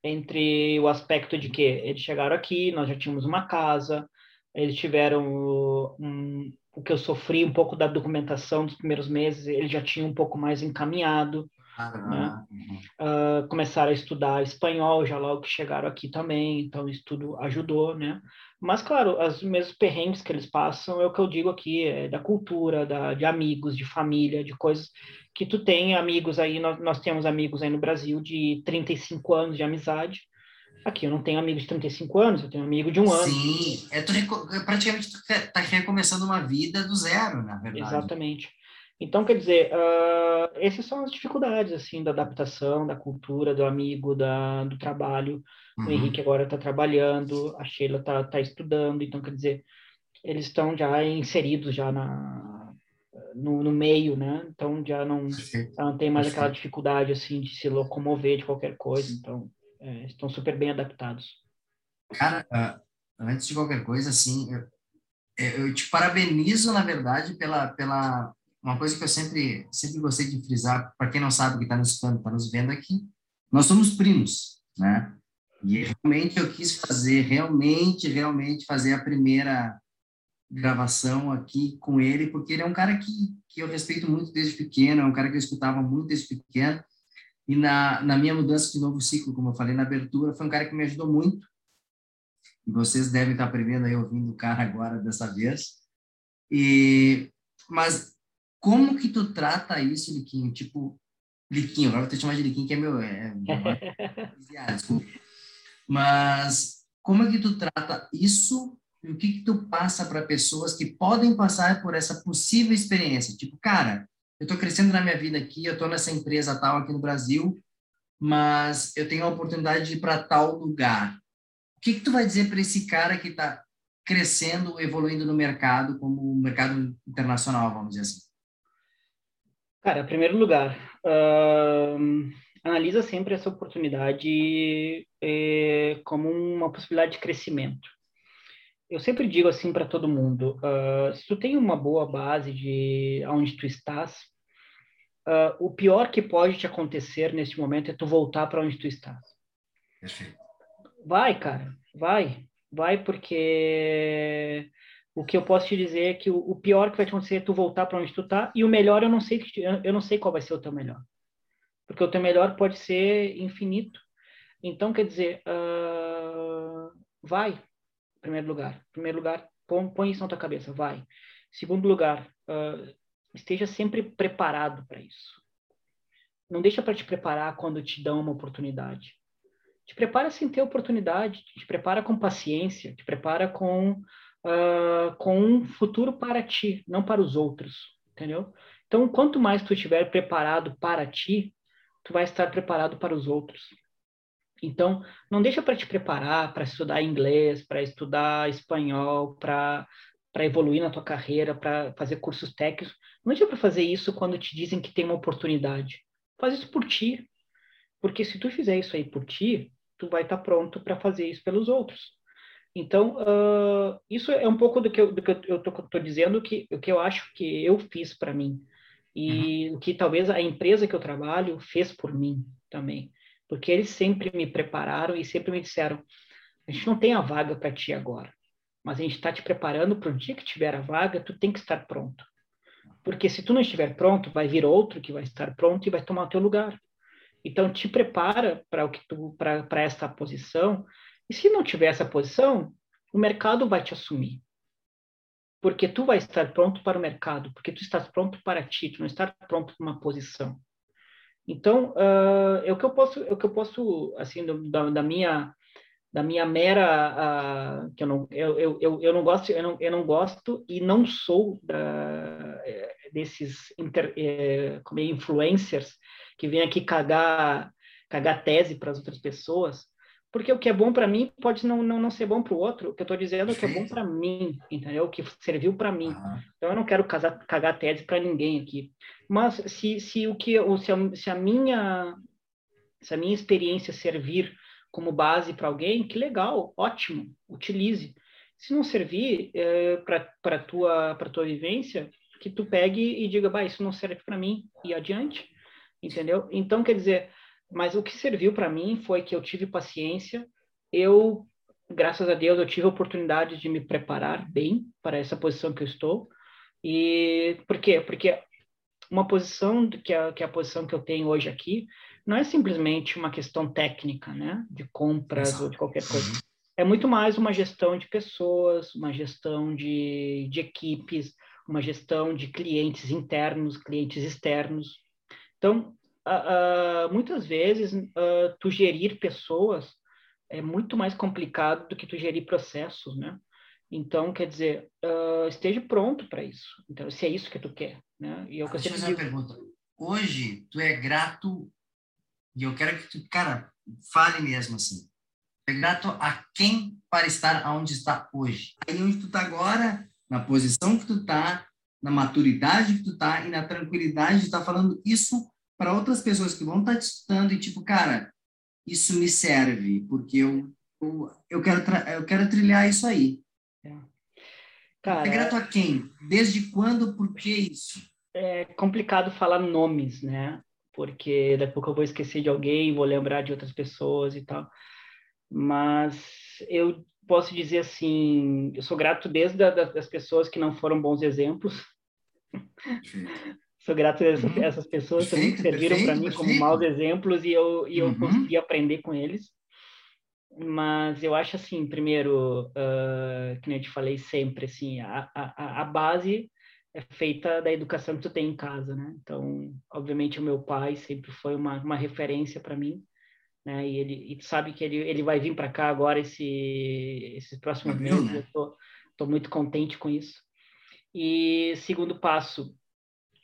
entre o aspecto de que eles chegaram aqui, nós já tínhamos uma casa, eles tiveram um, o que eu sofri um pouco da documentação dos primeiros meses, eles já tinham um pouco mais encaminhado, né? Uh, começaram a estudar espanhol já logo que chegaram aqui também, então isso tudo ajudou, né? Mas, claro, os mesmos perrengues que eles passam é o que eu digo aqui, é da cultura, da, de amigos, de família, de coisas que tu tem amigos aí, nós, nós temos amigos aí no Brasil de 35 anos de amizade, Aqui eu não tenho amigo de 35 anos, eu tenho amigo de um ano. Sim, é, tu, praticamente tu está recomeçando uma vida do zero, na verdade. Exatamente. Então, quer dizer, uh, essas são as dificuldades, assim, da adaptação, da cultura, do amigo, da, do trabalho. Uhum. O Henrique agora está trabalhando, a Sheila está tá estudando, então, quer dizer, eles estão já inseridos já na, no, no meio, né? Então, já não, já não tem mais aquela dificuldade, assim, de se locomover de qualquer coisa. Então, é, estão super bem adaptados. Cara, uh, antes de qualquer coisa, assim, eu, eu te parabenizo, na verdade, pela, pela uma coisa que eu sempre, sempre gostei de frisar, para quem não sabe que está nos está nos vendo aqui, nós somos primos, né? E realmente eu quis fazer, realmente, realmente fazer a primeira gravação aqui com ele, porque ele é um cara que, que eu respeito muito desde pequeno, é um cara que eu escutava muito desde pequeno, e na, na minha mudança de novo ciclo, como eu falei na abertura, foi um cara que me ajudou muito, e vocês devem estar aprendendo aí ouvindo o cara agora dessa vez, e, mas como que tu trata isso, Liquinho? Tipo, Liquinho, agora vou te chamar de Liquinho, que é meu... É, desculpa. Mas como é que tu trata isso e o que que tu passa para pessoas que podem passar por essa possível experiência? Tipo, cara, eu estou crescendo na minha vida aqui, eu estou nessa empresa tal aqui no Brasil, mas eu tenho a oportunidade de ir para tal lugar. O que que tu vai dizer para esse cara que está crescendo, evoluindo no mercado, como o mercado internacional, vamos dizer assim? Cara, em primeiro lugar, uh, analisa sempre essa oportunidade eh, como uma possibilidade de crescimento. Eu sempre digo assim para todo mundo: uh, se tu tem uma boa base de onde tu estás, uh, o pior que pode te acontecer neste momento é tu voltar para onde tu estás. Perfeito. Vai, cara, vai, vai, porque o que eu posso te dizer é que o, pior que vai te acontecer é tu voltar para onde tu tá e o melhor eu não sei que eu não sei qual vai ser o teu melhor, porque o teu melhor pode ser infinito. Então quer dizer, uh, vai, em primeiro lugar. Em primeiro lugar, põe, isso na tua cabeça, vai. Segundo lugar, uh, esteja sempre preparado para isso. Não deixa para te preparar quando te dão uma oportunidade. Te prepara sem ter oportunidade, te prepara com paciência, te prepara com uh, com um futuro para ti, não para os outros, entendeu? Então, quanto mais tu estiver preparado para ti, tu vai estar preparado para os outros. Então, não deixa para te preparar para estudar inglês, para estudar espanhol, para para evoluir na tua carreira, para fazer cursos técnicos. Não deixa para fazer isso quando te dizem que tem uma oportunidade. Faz isso por ti. Porque se tu fizer isso aí por ti, tu vai estar tá pronto para fazer isso pelos outros. Então, uh, isso é um pouco do que eu, do que eu estou dizendo, que, o que eu acho que eu fiz para mim. E uhum. o que talvez a empresa que eu trabalho fez por mim também. Porque eles sempre me prepararam e sempre me disseram: a gente não tem a vaga para ti agora, mas a gente está te preparando para o dia que tiver a vaga, tu tem que estar pronto. Porque se tu não estiver pronto, vai vir outro que vai estar pronto e vai tomar o teu lugar. Então te prepara para o que tu para esta posição. E se não tiver essa posição, o mercado vai te assumir. Porque tu vai estar pronto para o mercado, porque tu estás pronto para ti, tu não estás pronto para uma posição. Então, uh, é o que eu posso, é o que eu posso, assim, do, da, da, minha, da minha mera, uh, que eu não, eu, eu, eu, eu, não gosto, eu não, eu não gosto e não sou da, eh, desses inter, é, como é, influencers que vêm aqui cagar, cagar tese para as outras pessoas, porque o que é bom para mim pode não, não, não ser bom para o outro. O que eu estou dizendo é que é bom para mim, entendeu? O que serviu para mim. Uhum. Então eu não quero casar, cagar tese para ninguém aqui. Mas se, se o que se a, se a minha se a minha experiência servir como base para alguém, que legal, ótimo, utilize. Se não servir é, para tua para tua vivência, que tu pegue e diga, bah, isso não serve para mim e adiante, entendeu? Então quer dizer, mas o que serviu para mim foi que eu tive paciência, eu, graças a Deus, eu tive a oportunidade de me preparar bem para essa posição que eu estou. E por quê? Porque uma posição que é, que é a posição que eu tenho hoje aqui não é simplesmente uma questão técnica, né, de compras Exato. ou de qualquer coisa. Uhum. É muito mais uma gestão de pessoas, uma gestão de, de equipes, uma gestão de clientes internos, clientes externos. Então, uh, muitas vezes uh, tu gerir pessoas é muito mais complicado do que tu gerir processos, né? Então, quer dizer, uh, esteja pronto para isso. Então, se é isso que tu quer, né? E eu Deixa eu fazer uma pergunta. Hoje, tu é grato, e eu quero que tu, cara, fale mesmo assim. É grato a quem para estar onde está hoje? Aí onde tu está agora, na posição que tu está, na maturidade que tu está e na tranquilidade de estar tá falando isso para outras pessoas que vão estar tá te estudando e tipo, cara, isso me serve, porque eu, eu, eu, quero, eu quero trilhar isso aí. É. Cara, é grato a quem? Desde quando? Por que isso? É complicado falar nomes, né? Porque daqui a pouco eu vou esquecer de alguém, vou lembrar de outras pessoas e tal. Mas eu posso dizer assim, eu sou grato desde a, das pessoas que não foram bons exemplos. Sou grato a essas, uhum. essas pessoas perfeito, que serviram para mim como maus exemplos e eu, e eu uhum. consegui aprender com eles. Mas eu acho assim, primeiro, uh, que eu te falei sempre, assim, a, a, a base é feita da educação que tu tem em casa, né? Então, obviamente, o meu pai sempre foi uma, uma referência para mim, né? E ele e tu sabe que ele, ele vai vir para cá agora esse, esses próximos meses, né? eu tô, tô muito contente com isso. E segundo passo,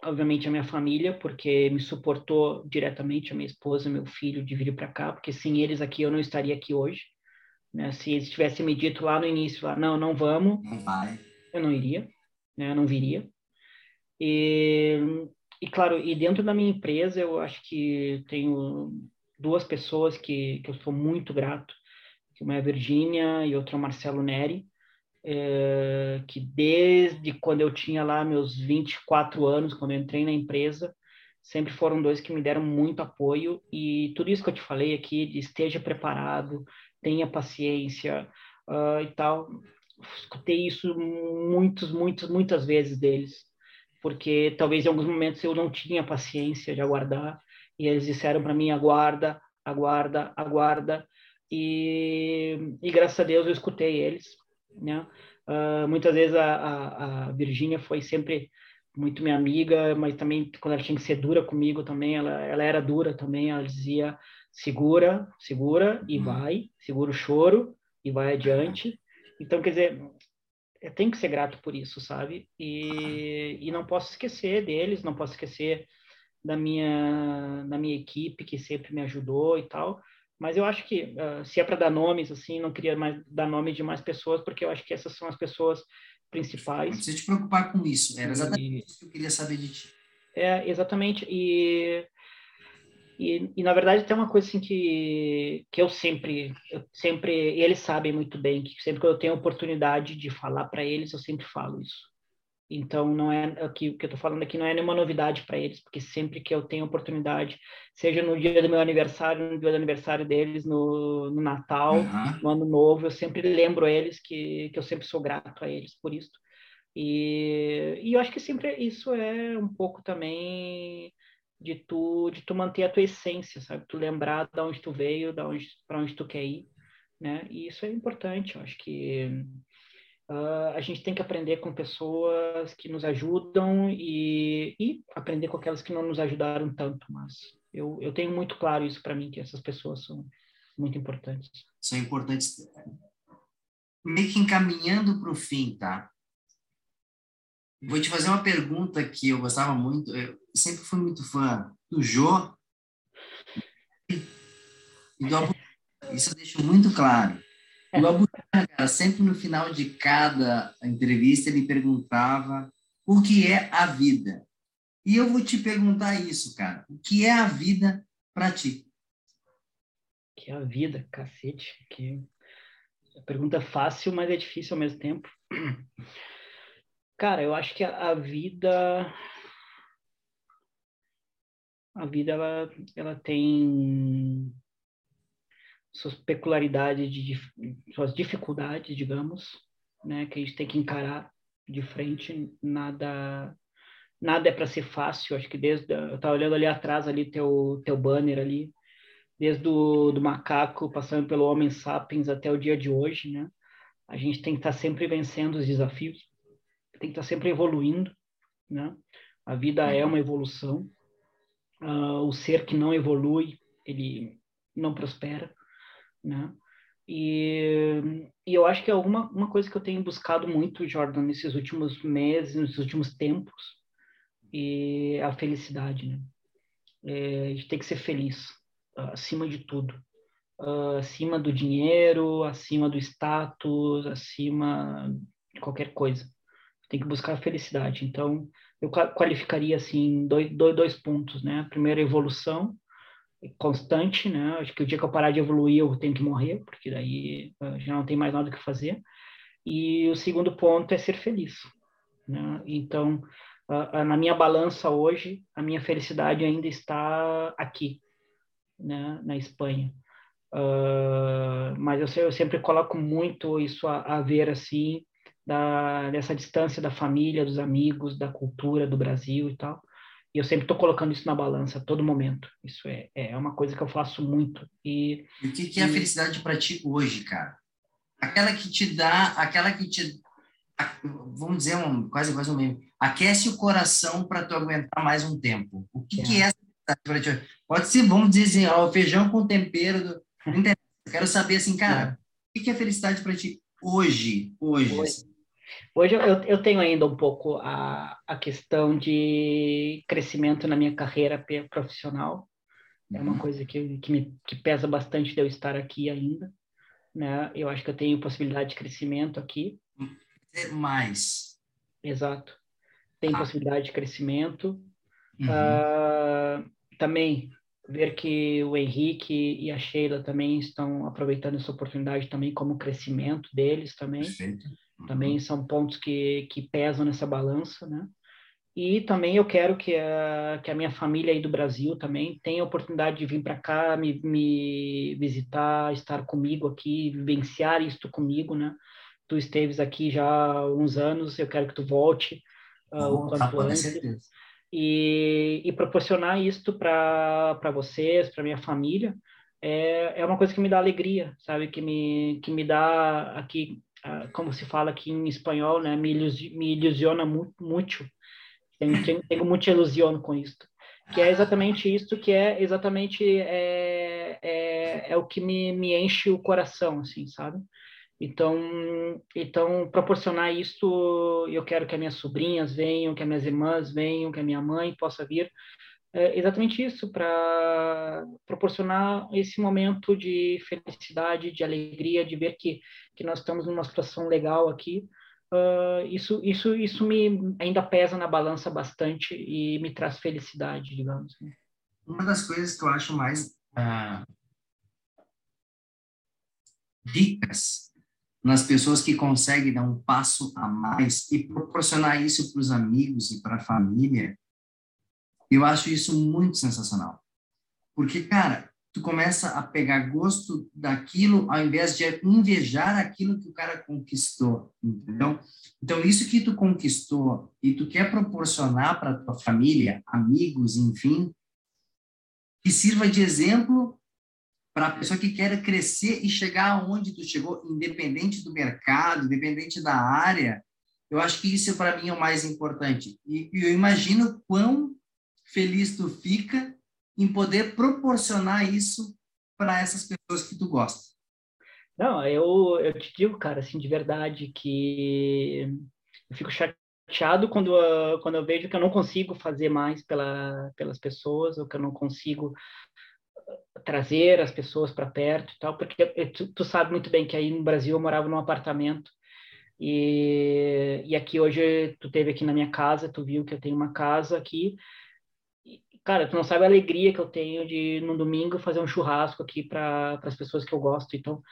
obviamente a minha família, porque me suportou diretamente, a minha esposa, meu filho, de vir para cá, porque sem eles aqui eu não estaria aqui hoje. Né? Se eles tivessem me dito lá no início, lá, não, não vamos, não vai. eu não iria, né? eu não viria. E, e claro, e dentro da minha empresa eu acho que tenho duas pessoas que, que eu sou muito grato, uma é a Virgínia e outra é o Marcelo Neri, é, que desde quando eu tinha lá meus 24 anos, quando eu entrei na empresa, sempre foram dois que me deram muito apoio. E tudo isso que eu te falei aqui, de esteja preparado, tenha paciência uh, e tal, escutei isso muitos, muitas, muitas vezes deles, porque talvez em alguns momentos eu não tinha paciência de aguardar e eles disseram para mim aguarda, aguarda, aguarda. E, e graças a Deus eu escutei eles né? Uh, muitas vezes a, a, a Virgínia foi sempre muito minha amiga, mas também quando ela tinha que ser dura comigo também, ela, ela era dura também, ela dizia segura, segura e uhum. vai, segura o choro e vai adiante. Então, quer dizer, eu tenho que ser grato por isso, sabe? E, e não posso esquecer deles, não posso esquecer da minha da minha equipe que sempre me ajudou e tal. Mas eu acho que uh, se é para dar nomes assim, não queria mais dar nome de mais pessoas porque eu acho que essas são as pessoas principais. Não precisa te preocupar com isso. Era exatamente e... isso que eu queria saber de ti. É, exatamente. E e, e, na verdade tem uma coisa assim que, que eu sempre, eu sempre, eles sabem muito bem que sempre que eu tenho oportunidade de falar para eles, eu sempre falo isso. Então não é aqui o que eu estou falando aqui não é nenhuma novidade para eles, porque sempre que eu tenho oportunidade, seja no dia do meu aniversário, no dia do aniversário deles, no, no Natal, uhum. no Ano Novo, eu sempre lembro eles que, que eu sempre sou grato a eles por isso. E, e eu acho que sempre isso é um pouco também de tu de tu manter a tua essência, sabe? Tu lembrar de onde tu veio, para onde tu quer ir, né? E isso é importante. Eu acho que uh, a gente tem que aprender com pessoas que nos ajudam e, e aprender com aquelas que não nos ajudaram tanto. Mas eu, eu tenho muito claro isso para mim que essas pessoas são muito importantes. São importantes. Meio que encaminhando para o fim, tá? Vou te fazer uma pergunta que eu gostava muito, eu sempre fui muito fã do Jô e do Isso eu deixo muito claro. O Abu cara, sempre no final de cada entrevista, ele perguntava o que é a vida. E eu vou te perguntar isso, cara. O que é a vida para ti? O que é a vida, cacete. Que... Pergunta fácil, mas é difícil ao mesmo tempo. Cara, eu acho que a, a vida a vida ela, ela tem suas peculiaridades, de, suas dificuldades, digamos, né, que a gente tem que encarar de frente. Nada nada é para ser fácil. Acho que desde eu estava olhando ali atrás ali teu teu banner ali, desde do macaco passando pelo homem sapiens até o dia de hoje, né? A gente tem que estar tá sempre vencendo os desafios tem que estar sempre evoluindo, né? A vida é uma evolução. Uh, o ser que não evolui, ele não prospera, né? E, e eu acho que é alguma uma coisa que eu tenho buscado muito, Jordan, nesses últimos meses, nesses últimos tempos, e a felicidade, né? É, a gente tem que ser feliz, uh, acima de tudo. Uh, acima do dinheiro, acima do status, acima de qualquer coisa tem que buscar a felicidade. Então, eu qualificaria assim dois, dois, dois pontos, né? Primeiro, evolução constante, né? Acho que o dia que eu parar de evoluir, eu tenho que morrer, porque daí uh, já não tem mais nada que fazer. E o segundo ponto é ser feliz, né? Então, uh, uh, na minha balança hoje, a minha felicidade ainda está aqui, né? Na Espanha. mas eu, eu, sempre coloco muito isso a, a ver assim da, dessa distância da família, dos amigos, da cultura do Brasil e tal. E eu sempre estou colocando isso na balança a todo momento. Isso é, é uma coisa que eu faço muito. E, o que, que é a felicidade para ti hoje, cara? Aquela que te dá, aquela que te, vamos dizer, um, quase quase um meme, aquece o coração para tu aguentar mais um tempo. O que é, que é essa felicidade para ti? Pode ser, vamos dizer assim, ó, o feijão com tempero. Do, eu quero saber assim, cara, é. o que é felicidade para ti hoje? Hoje. hoje. Hoje eu, eu tenho ainda um pouco a, a questão de crescimento na minha carreira profissional. É uma uhum. coisa que, que, me, que pesa bastante de eu estar aqui ainda. Né? Eu acho que eu tenho possibilidade de crescimento aqui. Mais. Exato. Tem ah. possibilidade de crescimento. Uhum. Uh, também ver que o Henrique e a Sheila também estão aproveitando essa oportunidade também como crescimento deles também. Perfeito. Também são pontos que, que pesam nessa balança, né? E também eu quero que a, que a minha família aí do Brasil também tenha a oportunidade de vir para cá, me, me visitar, estar comigo aqui, vivenciar isto comigo, né? Tu esteves aqui já há uns anos, eu quero que tu volte uh, o quanto antes. E, e proporcionar isto para vocês, para minha família, é, é uma coisa que me dá alegria, sabe? Que me, que me dá aqui como se fala aqui em espanhol, né? Me, me ilusiona muito. Tenho, tenho muita ilusão com isso. Que é exatamente isso, que é exatamente é, é, é o que me, me enche o coração, assim, sabe? Então, então proporcionar isso, eu quero que as minhas sobrinhas venham, que as minhas irmãs venham, que a minha mãe possa vir, é exatamente isso, para proporcionar esse momento de felicidade, de alegria, de ver que, que nós estamos numa situação legal aqui. Uh, isso, isso, isso me ainda pesa na balança bastante e me traz felicidade, digamos. Né? Uma das coisas que eu acho mais uh, ricas nas pessoas que conseguem dar um passo a mais e proporcionar isso para os amigos e para a família, eu acho isso muito sensacional. Porque, cara, tu começa a pegar gosto daquilo ao invés de invejar aquilo que o cara conquistou, entendeu? Então, isso que tu conquistou e tu quer proporcionar para tua família, amigos, enfim, que sirva de exemplo para a pessoa que quer crescer e chegar aonde tu chegou, independente do mercado, independente da área, eu acho que isso para mim é o mais importante. E, eu imagino quão feliz tu fica em poder proporcionar isso para essas pessoas que tu gosta. Não, eu, eu te digo, cara, assim, de verdade, que eu fico chateado quando, quando eu vejo que eu não consigo fazer mais pela, pelas pessoas, ou que eu não consigo trazer as pessoas para perto e tal, porque tu, tu, sabe muito bem que aí no Brasil eu morava num apartamento e, e aqui hoje tu teve aqui na minha casa, tu viu que eu tenho uma casa aqui. Cara, tu não sabe a alegria que eu tenho de no domingo fazer um churrasco aqui para as pessoas que eu gosto. Então,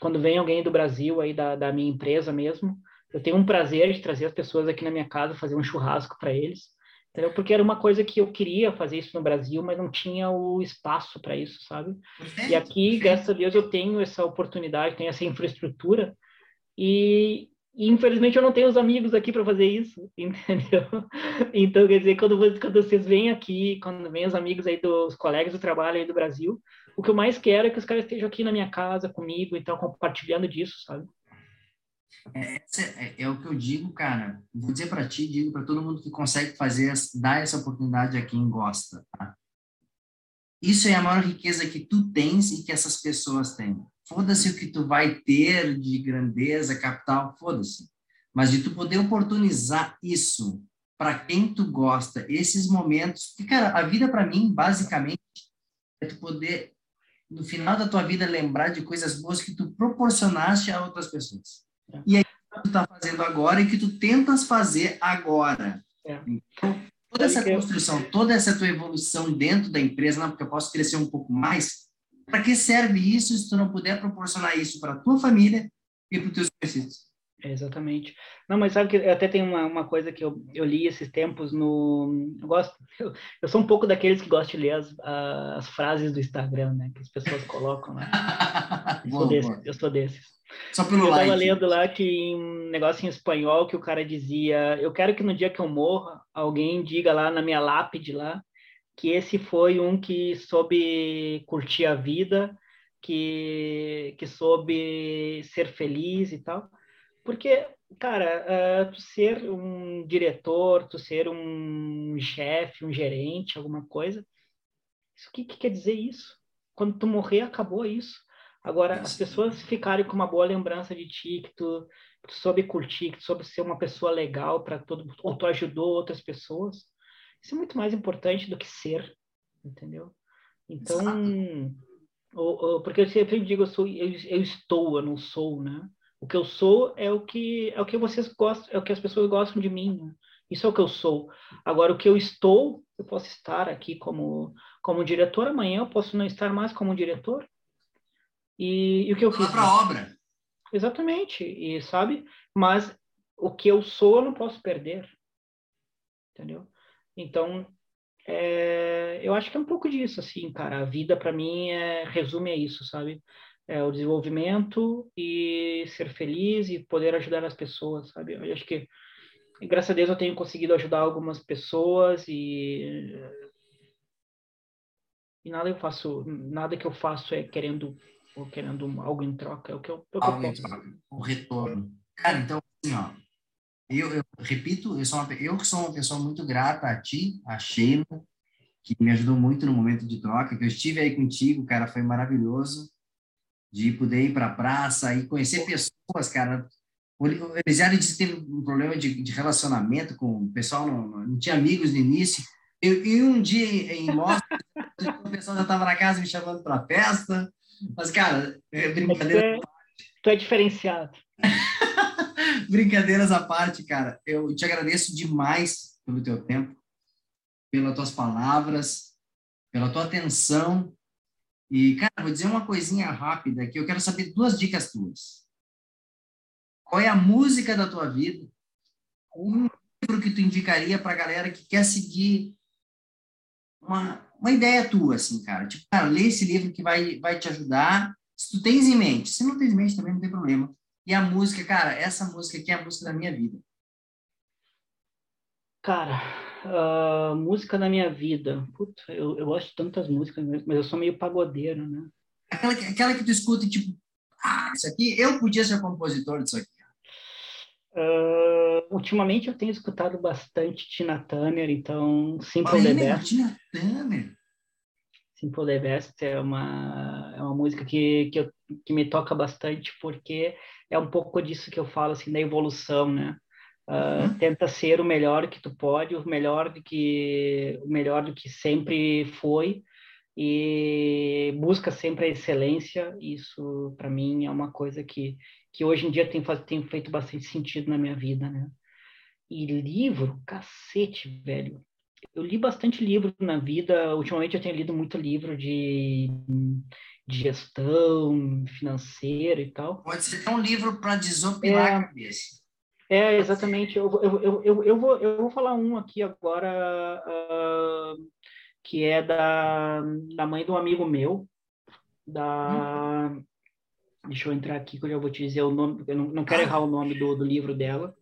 quando vem alguém do Brasil aí da, da minha empresa mesmo, eu tenho um prazer de trazer as pessoas aqui na minha casa, fazer um churrasco para eles entendeu? Porque era uma coisa que eu queria fazer isso no Brasil, mas não tinha o espaço para isso, sabe? E aqui, graças a Deus, eu tenho essa oportunidade, tenho essa infraestrutura e, e infelizmente eu não tenho os amigos aqui para fazer isso, entendeu? Então, quer dizer, quando, quando vocês vêm aqui, quando vêm os amigos aí dos colegas do trabalho aí do Brasil, o que eu mais quero é que os caras estejam aqui na minha casa comigo, então compartilhando disso, sabe? É, é, é, o que eu digo, cara. Vou dizer para ti, digo para todo mundo que consegue fazer, dar essa oportunidade a quem gosta. Tá? Isso é a maior riqueza que tu tens e que essas pessoas têm. Foda-se o que tu vai ter de grandeza, capital, foda-se. Mas de tu poder oportunizar isso para quem tu gosta, esses momentos. Porque, cara, a vida para mim, basicamente, é tu poder, no final da tua vida, lembrar de coisas boas que tu proporcionaste a outras pessoas. E é isso que tu está fazendo agora e que tu tentas fazer agora. É. Então, toda essa construção, toda essa tua evolução dentro da empresa, não, porque eu posso crescer um pouco mais, para que serve isso se tu não puder proporcionar isso para a tua família e para os teus conhecidos? exatamente. Não, mas sabe que até tem uma, uma coisa que eu, eu li esses tempos no. Eu gosto. Eu, eu sou um pouco daqueles que gostam de ler as, as frases do Instagram, né? Que as pessoas colocam lá. Eu, sou, desse, eu sou desses. Só pelo eu like. Tava lendo lá que um negócio em espanhol que o cara dizia: Eu quero que no dia que eu morra, alguém diga lá na minha lápide lá que esse foi um que soube curtir a vida, que, que soube ser feliz e tal. Porque, cara, uh, tu ser um diretor, tu ser um chefe, um gerente, alguma coisa, o que, que quer dizer isso? Quando tu morrer, acabou isso Agora, as pessoas ficarem com uma boa lembrança de ti, que tu, que tu soube curtir, que tu soube ser uma pessoa legal para todo ou tu ajudou outras pessoas, isso é muito mais importante do que ser, entendeu? Então, ou, ou, porque eu sempre digo, eu, sou, eu, eu, estou, eu não sou, né? O que eu sou é o que é o que vocês gostam, é o que as pessoas gostam de mim. Né? Isso é o que eu sou. Agora, o que eu estou, eu posso estar aqui como como diretor, amanhã eu posso não estar mais como diretor, e, e o que eu fiz? para a obra. Exatamente, e sabe? Mas o que eu sou, eu não posso perder. Entendeu? Então, é, eu acho que é um pouco disso, assim, cara. A vida, para mim, é, resume a isso, sabe? É o desenvolvimento e ser feliz e poder ajudar as pessoas, sabe? Eu acho que, graças a Deus, eu tenho conseguido ajudar algumas pessoas e e nada eu faço, nada que eu faço é querendo ou querendo algo em troca, é o que eu, é o algo em troca, o retorno. Cara, então, assim, ó, eu, eu repito, eu sou, uma, eu sou uma pessoa muito grata a ti, a Sheila, que me ajudou muito no momento de troca, que eu estive aí contigo, cara, foi maravilhoso de poder ir para a praça e conhecer pessoas, cara. O Elisiário disse que teve um problema de, de relacionamento com o pessoal, não, não, tinha amigos no início. E, um dia em Mostra, o pessoal já estava na casa me chamando para festa. Mas, cara, é brincadeira. É, tu é diferenciado. Brincadeiras à parte, cara. Eu te agradeço demais pelo teu tempo, pelas tuas palavras, pela tua atenção. E, cara, vou dizer uma coisinha rápida aqui. Eu quero saber duas dicas tuas. Qual é a música da tua vida? Um livro que tu indicaria para a galera que quer seguir uma, uma ideia tua, assim, cara. Tipo, cara, lê esse livro que vai, vai te ajudar. Se tu tens em mente. Se não tens em mente, também não tem problema. E a música, cara, essa música aqui é a música da minha vida. Cara, uh, música da minha vida. Puta, eu, eu gosto de tantas músicas, mas eu sou meio pagodeiro, né? Aquela, aquela que tu escuta e tipo, ah, isso aqui, eu podia ser compositor disso aqui. Uh, ultimamente eu tenho escutado bastante Tina Turner, então Simple the Best. Tina Turner? Simple the Best é uma, é uma música que, que, eu, que me toca bastante porque é um pouco disso que eu falo, assim, da evolução, né? Uh, uhum. Tenta ser o melhor que tu pode, o melhor do que, o melhor do que sempre foi e busca sempre a excelência. Isso, para mim, é uma coisa que, que hoje em dia tem, tem feito bastante sentido na minha vida, né? E livro, cacete, velho. Eu li bastante livro na vida. Ultimamente eu tenho lido muito livro de, de gestão financeira e tal. Pode ser um livro para desopilar é, a cabeça. É, exatamente. Eu, eu, eu, eu, vou, eu vou falar um aqui agora. Uh, que é da, da mãe de um amigo meu, da... Hum. Deixa eu entrar aqui que eu já vou te dizer o nome, eu não, não quero errar o nome do, do livro dela,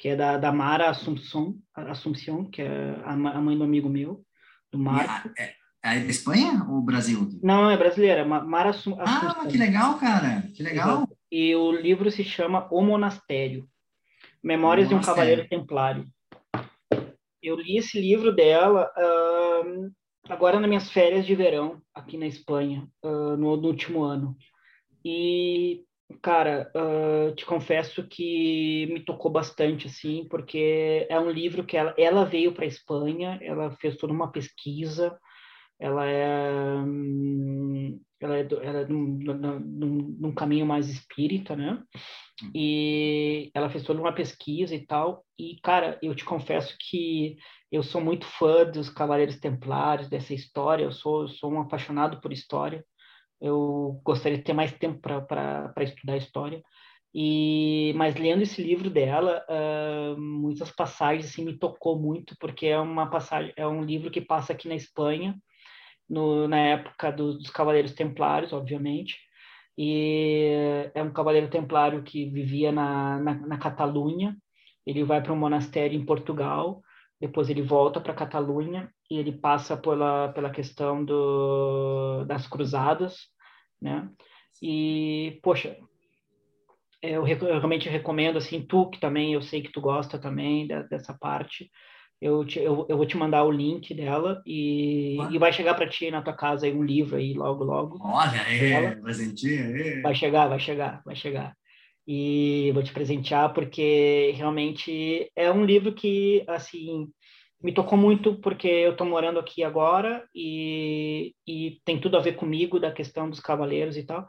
que é da, da Mara Assumpção, Assumpção, que é a, a mãe do amigo meu, do Marco. É, é da Espanha ou Brasil? Não, é brasileira, Mara Assumpção. Ah, que legal, cara, que legal. E o livro se chama O Monastério, Memórias o de um Cavaleiro Templário. Eu li esse livro dela uh, agora nas minhas férias de verão aqui na Espanha, uh, no, no, último ano. E, cara, uh, te confesso que me tocou bastante, assim, porque é um livro que ela, ela veio para a Espanha, ela fez toda uma pesquisa, ela é, hum, ela é, ela é num, num, num, caminho mais espírita, né? E ela fez toda uma pesquisa e tal. E, cara, eu te confesso que eu sou muito fã dos Cavaleiros Templários, dessa história. Eu sou, sou um apaixonado por história. Eu gostaria de ter mais tempo para estudar história. E mas lendo esse livro dela, uh, muitas passagens assim, me tocou muito porque é uma passagem, é um livro que passa aqui na Espanha no, na época do, dos Cavaleiros Templários, obviamente. E é um cavaleiro templário que vivia na, na, na Catalunha. Ele vai para um monastério em Portugal, depois ele volta para a Catalunha e ele passa pela, pela questão do, das cruzadas, né? E, poxa, eu, eu realmente recomendo, assim, tu que também, eu sei que tu gosta também dessa parte, eu, te, eu, eu vou te mandar o link dela e, e vai chegar para ti na tua casa aí um livro aí logo, logo. Olha aí, presentinho aí. Vai chegar, vai chegar, vai chegar. E vou te presentear porque realmente é um livro que, assim, me tocou muito porque eu estou morando aqui agora e, e tem tudo a ver comigo da questão dos cavaleiros e tal.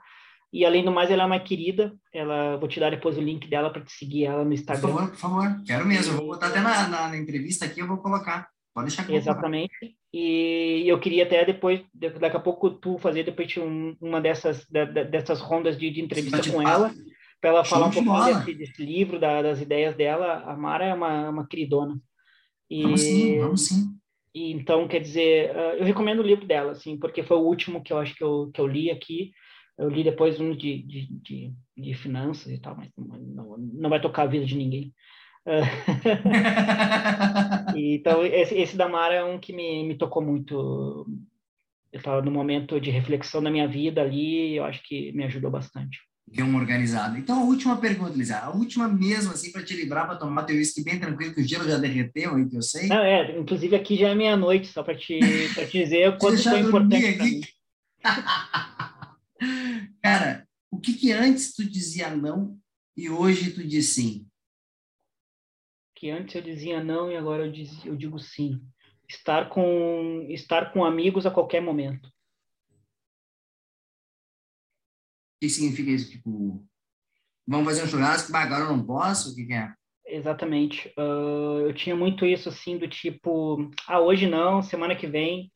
E além do mais, ela é uma querida. Ela, vou te dar depois o link dela para te seguir ela no Instagram. Por favor, por favor. Quero mesmo. vou botar até na, na, na, entrevista aqui, eu vou colocar. Pode deixar que Exatamente. E eu queria até depois, daqui a pouco, tu fazer depois um, uma dessas, da, dessas rondas de, de entrevista com ela, para ela falar um pouco desse, desse, livro, da, das ideias dela. A Mara é uma, uma queridona. E, vamos sim, vamos sim. E, então, quer dizer, ah, eu recomendo o livro dela, assim, porque foi o último que eu acho que eu, que eu li aqui. Eu li depois um de, de, de, de finanças e tal, mas não, não vai tocar a vida de ninguém. então, esse, esse da Mara é um que me, me tocou muito. Eu estava no momento de reflexão da minha vida ali, eu acho que me ajudou bastante. Deu uma organizada. Então, a última pergunta, Lisa. A última mesmo, assim, para te livrar, para tomar teu uísque bem tranquilo, que o gelo já derreteu aí, que eu sei. Não, é, inclusive aqui já é meia-noite, só para te, te dizer o quanto foi importante para mim. Cara, o que que antes tu dizia não e hoje tu diz sim? Que antes eu dizia não e agora eu, diz, eu digo sim. estar com estar com amigos a qualquer momento. Que significa isso? Tipo, vamos fazer um churrasco, agora eu não posso? O que, que é? Exatamente. Uh, eu tinha muito isso assim do tipo, ah, hoje não, semana que vem.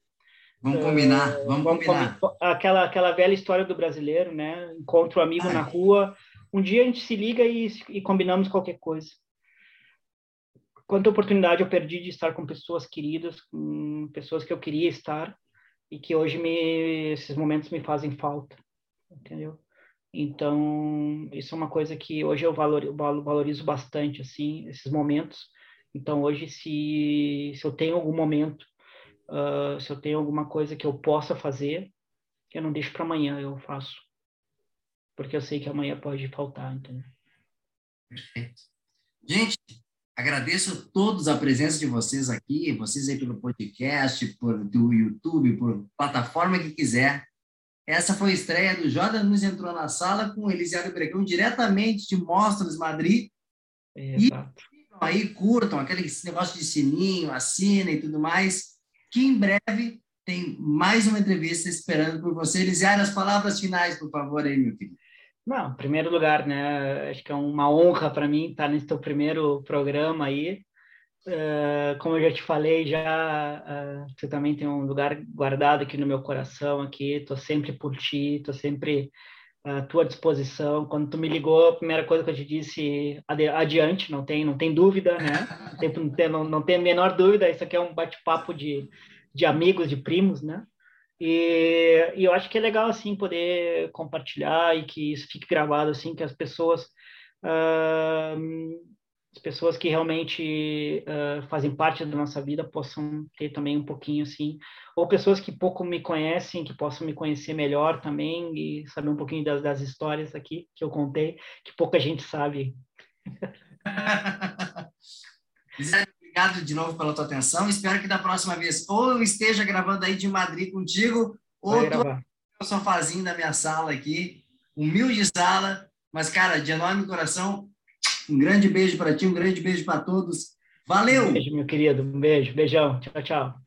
Vamos combinar, uh, vamos, vamos combinar. Com... Aquela, aquela velha história do brasileiro, né? Encontro um amigo Ai. na rua, um dia a gente se liga e, e combinamos qualquer coisa quanta oportunidade eu perdi de estar com pessoas queridas, com pessoas que eu queria estar e que hoje me, esses momentos me fazem falta, entendeu? Então, isso é uma coisa que hoje eu valorizo bastante, assim, esses momentos. Então, hoje, se, se eu tenho algum momento, uh, se eu tenho alguma coisa que eu possa fazer, eu não deixo para amanhã, eu faço. Porque eu sei que amanhã pode faltar, entendeu? Perfeito. Gente, Agradeço a todos a presença de vocês aqui, vocês aí pelo podcast, por do YouTube, por plataforma que quiser. Essa foi a estreia do Jordan Nunes entrou na sala com Elisiário Bregão, diretamente de Mostras Madrid. Exato. E aí curtam aquele negócio de sininho, assina e tudo mais, que em breve tem mais uma entrevista esperando por você. Elisiário, as palavras finais, por favor, aí, meu querido. Não, em primeiro lugar, né? Acho que é uma honra para mim estar nesse teu primeiro programa aí. Uh, como eu já te falei, já uh, também tem um lugar guardado aqui no meu coração aqui. Estou sempre por ti, estou sempre à tua disposição. Quando tu me ligou, a primeira coisa que eu te disse, adiante, não tem, não tem dúvida, né? Não tem, não tem, não, não tem a menor dúvida. Isso aqui é um bate-papo de, de amigos, de primos, né? E, e, eu acho que é legal assim poder compartilhar e que isso fique gravado assim que as pessoas uh, as pessoas que realmente uh, fazem parte da nossa vida possam ter também um pouquinho assim ou pessoas que pouco me conhecem que possam me conhecer melhor também e saber um pouquinho das, das histórias aqui que eu contei que pouca gente sabe obrigado de novo pela tua atenção. Espero que da próxima vez ou eu esteja gravando aí de Madrid contigo, ou tu no sofazinho da minha sala aqui, humilde sala, mas, cara, de enorme coração, um grande beijo para ti, um grande beijo para todos. Valeu! Um beijo, meu querido. Um beijo. Beijão. Tchau, tchau.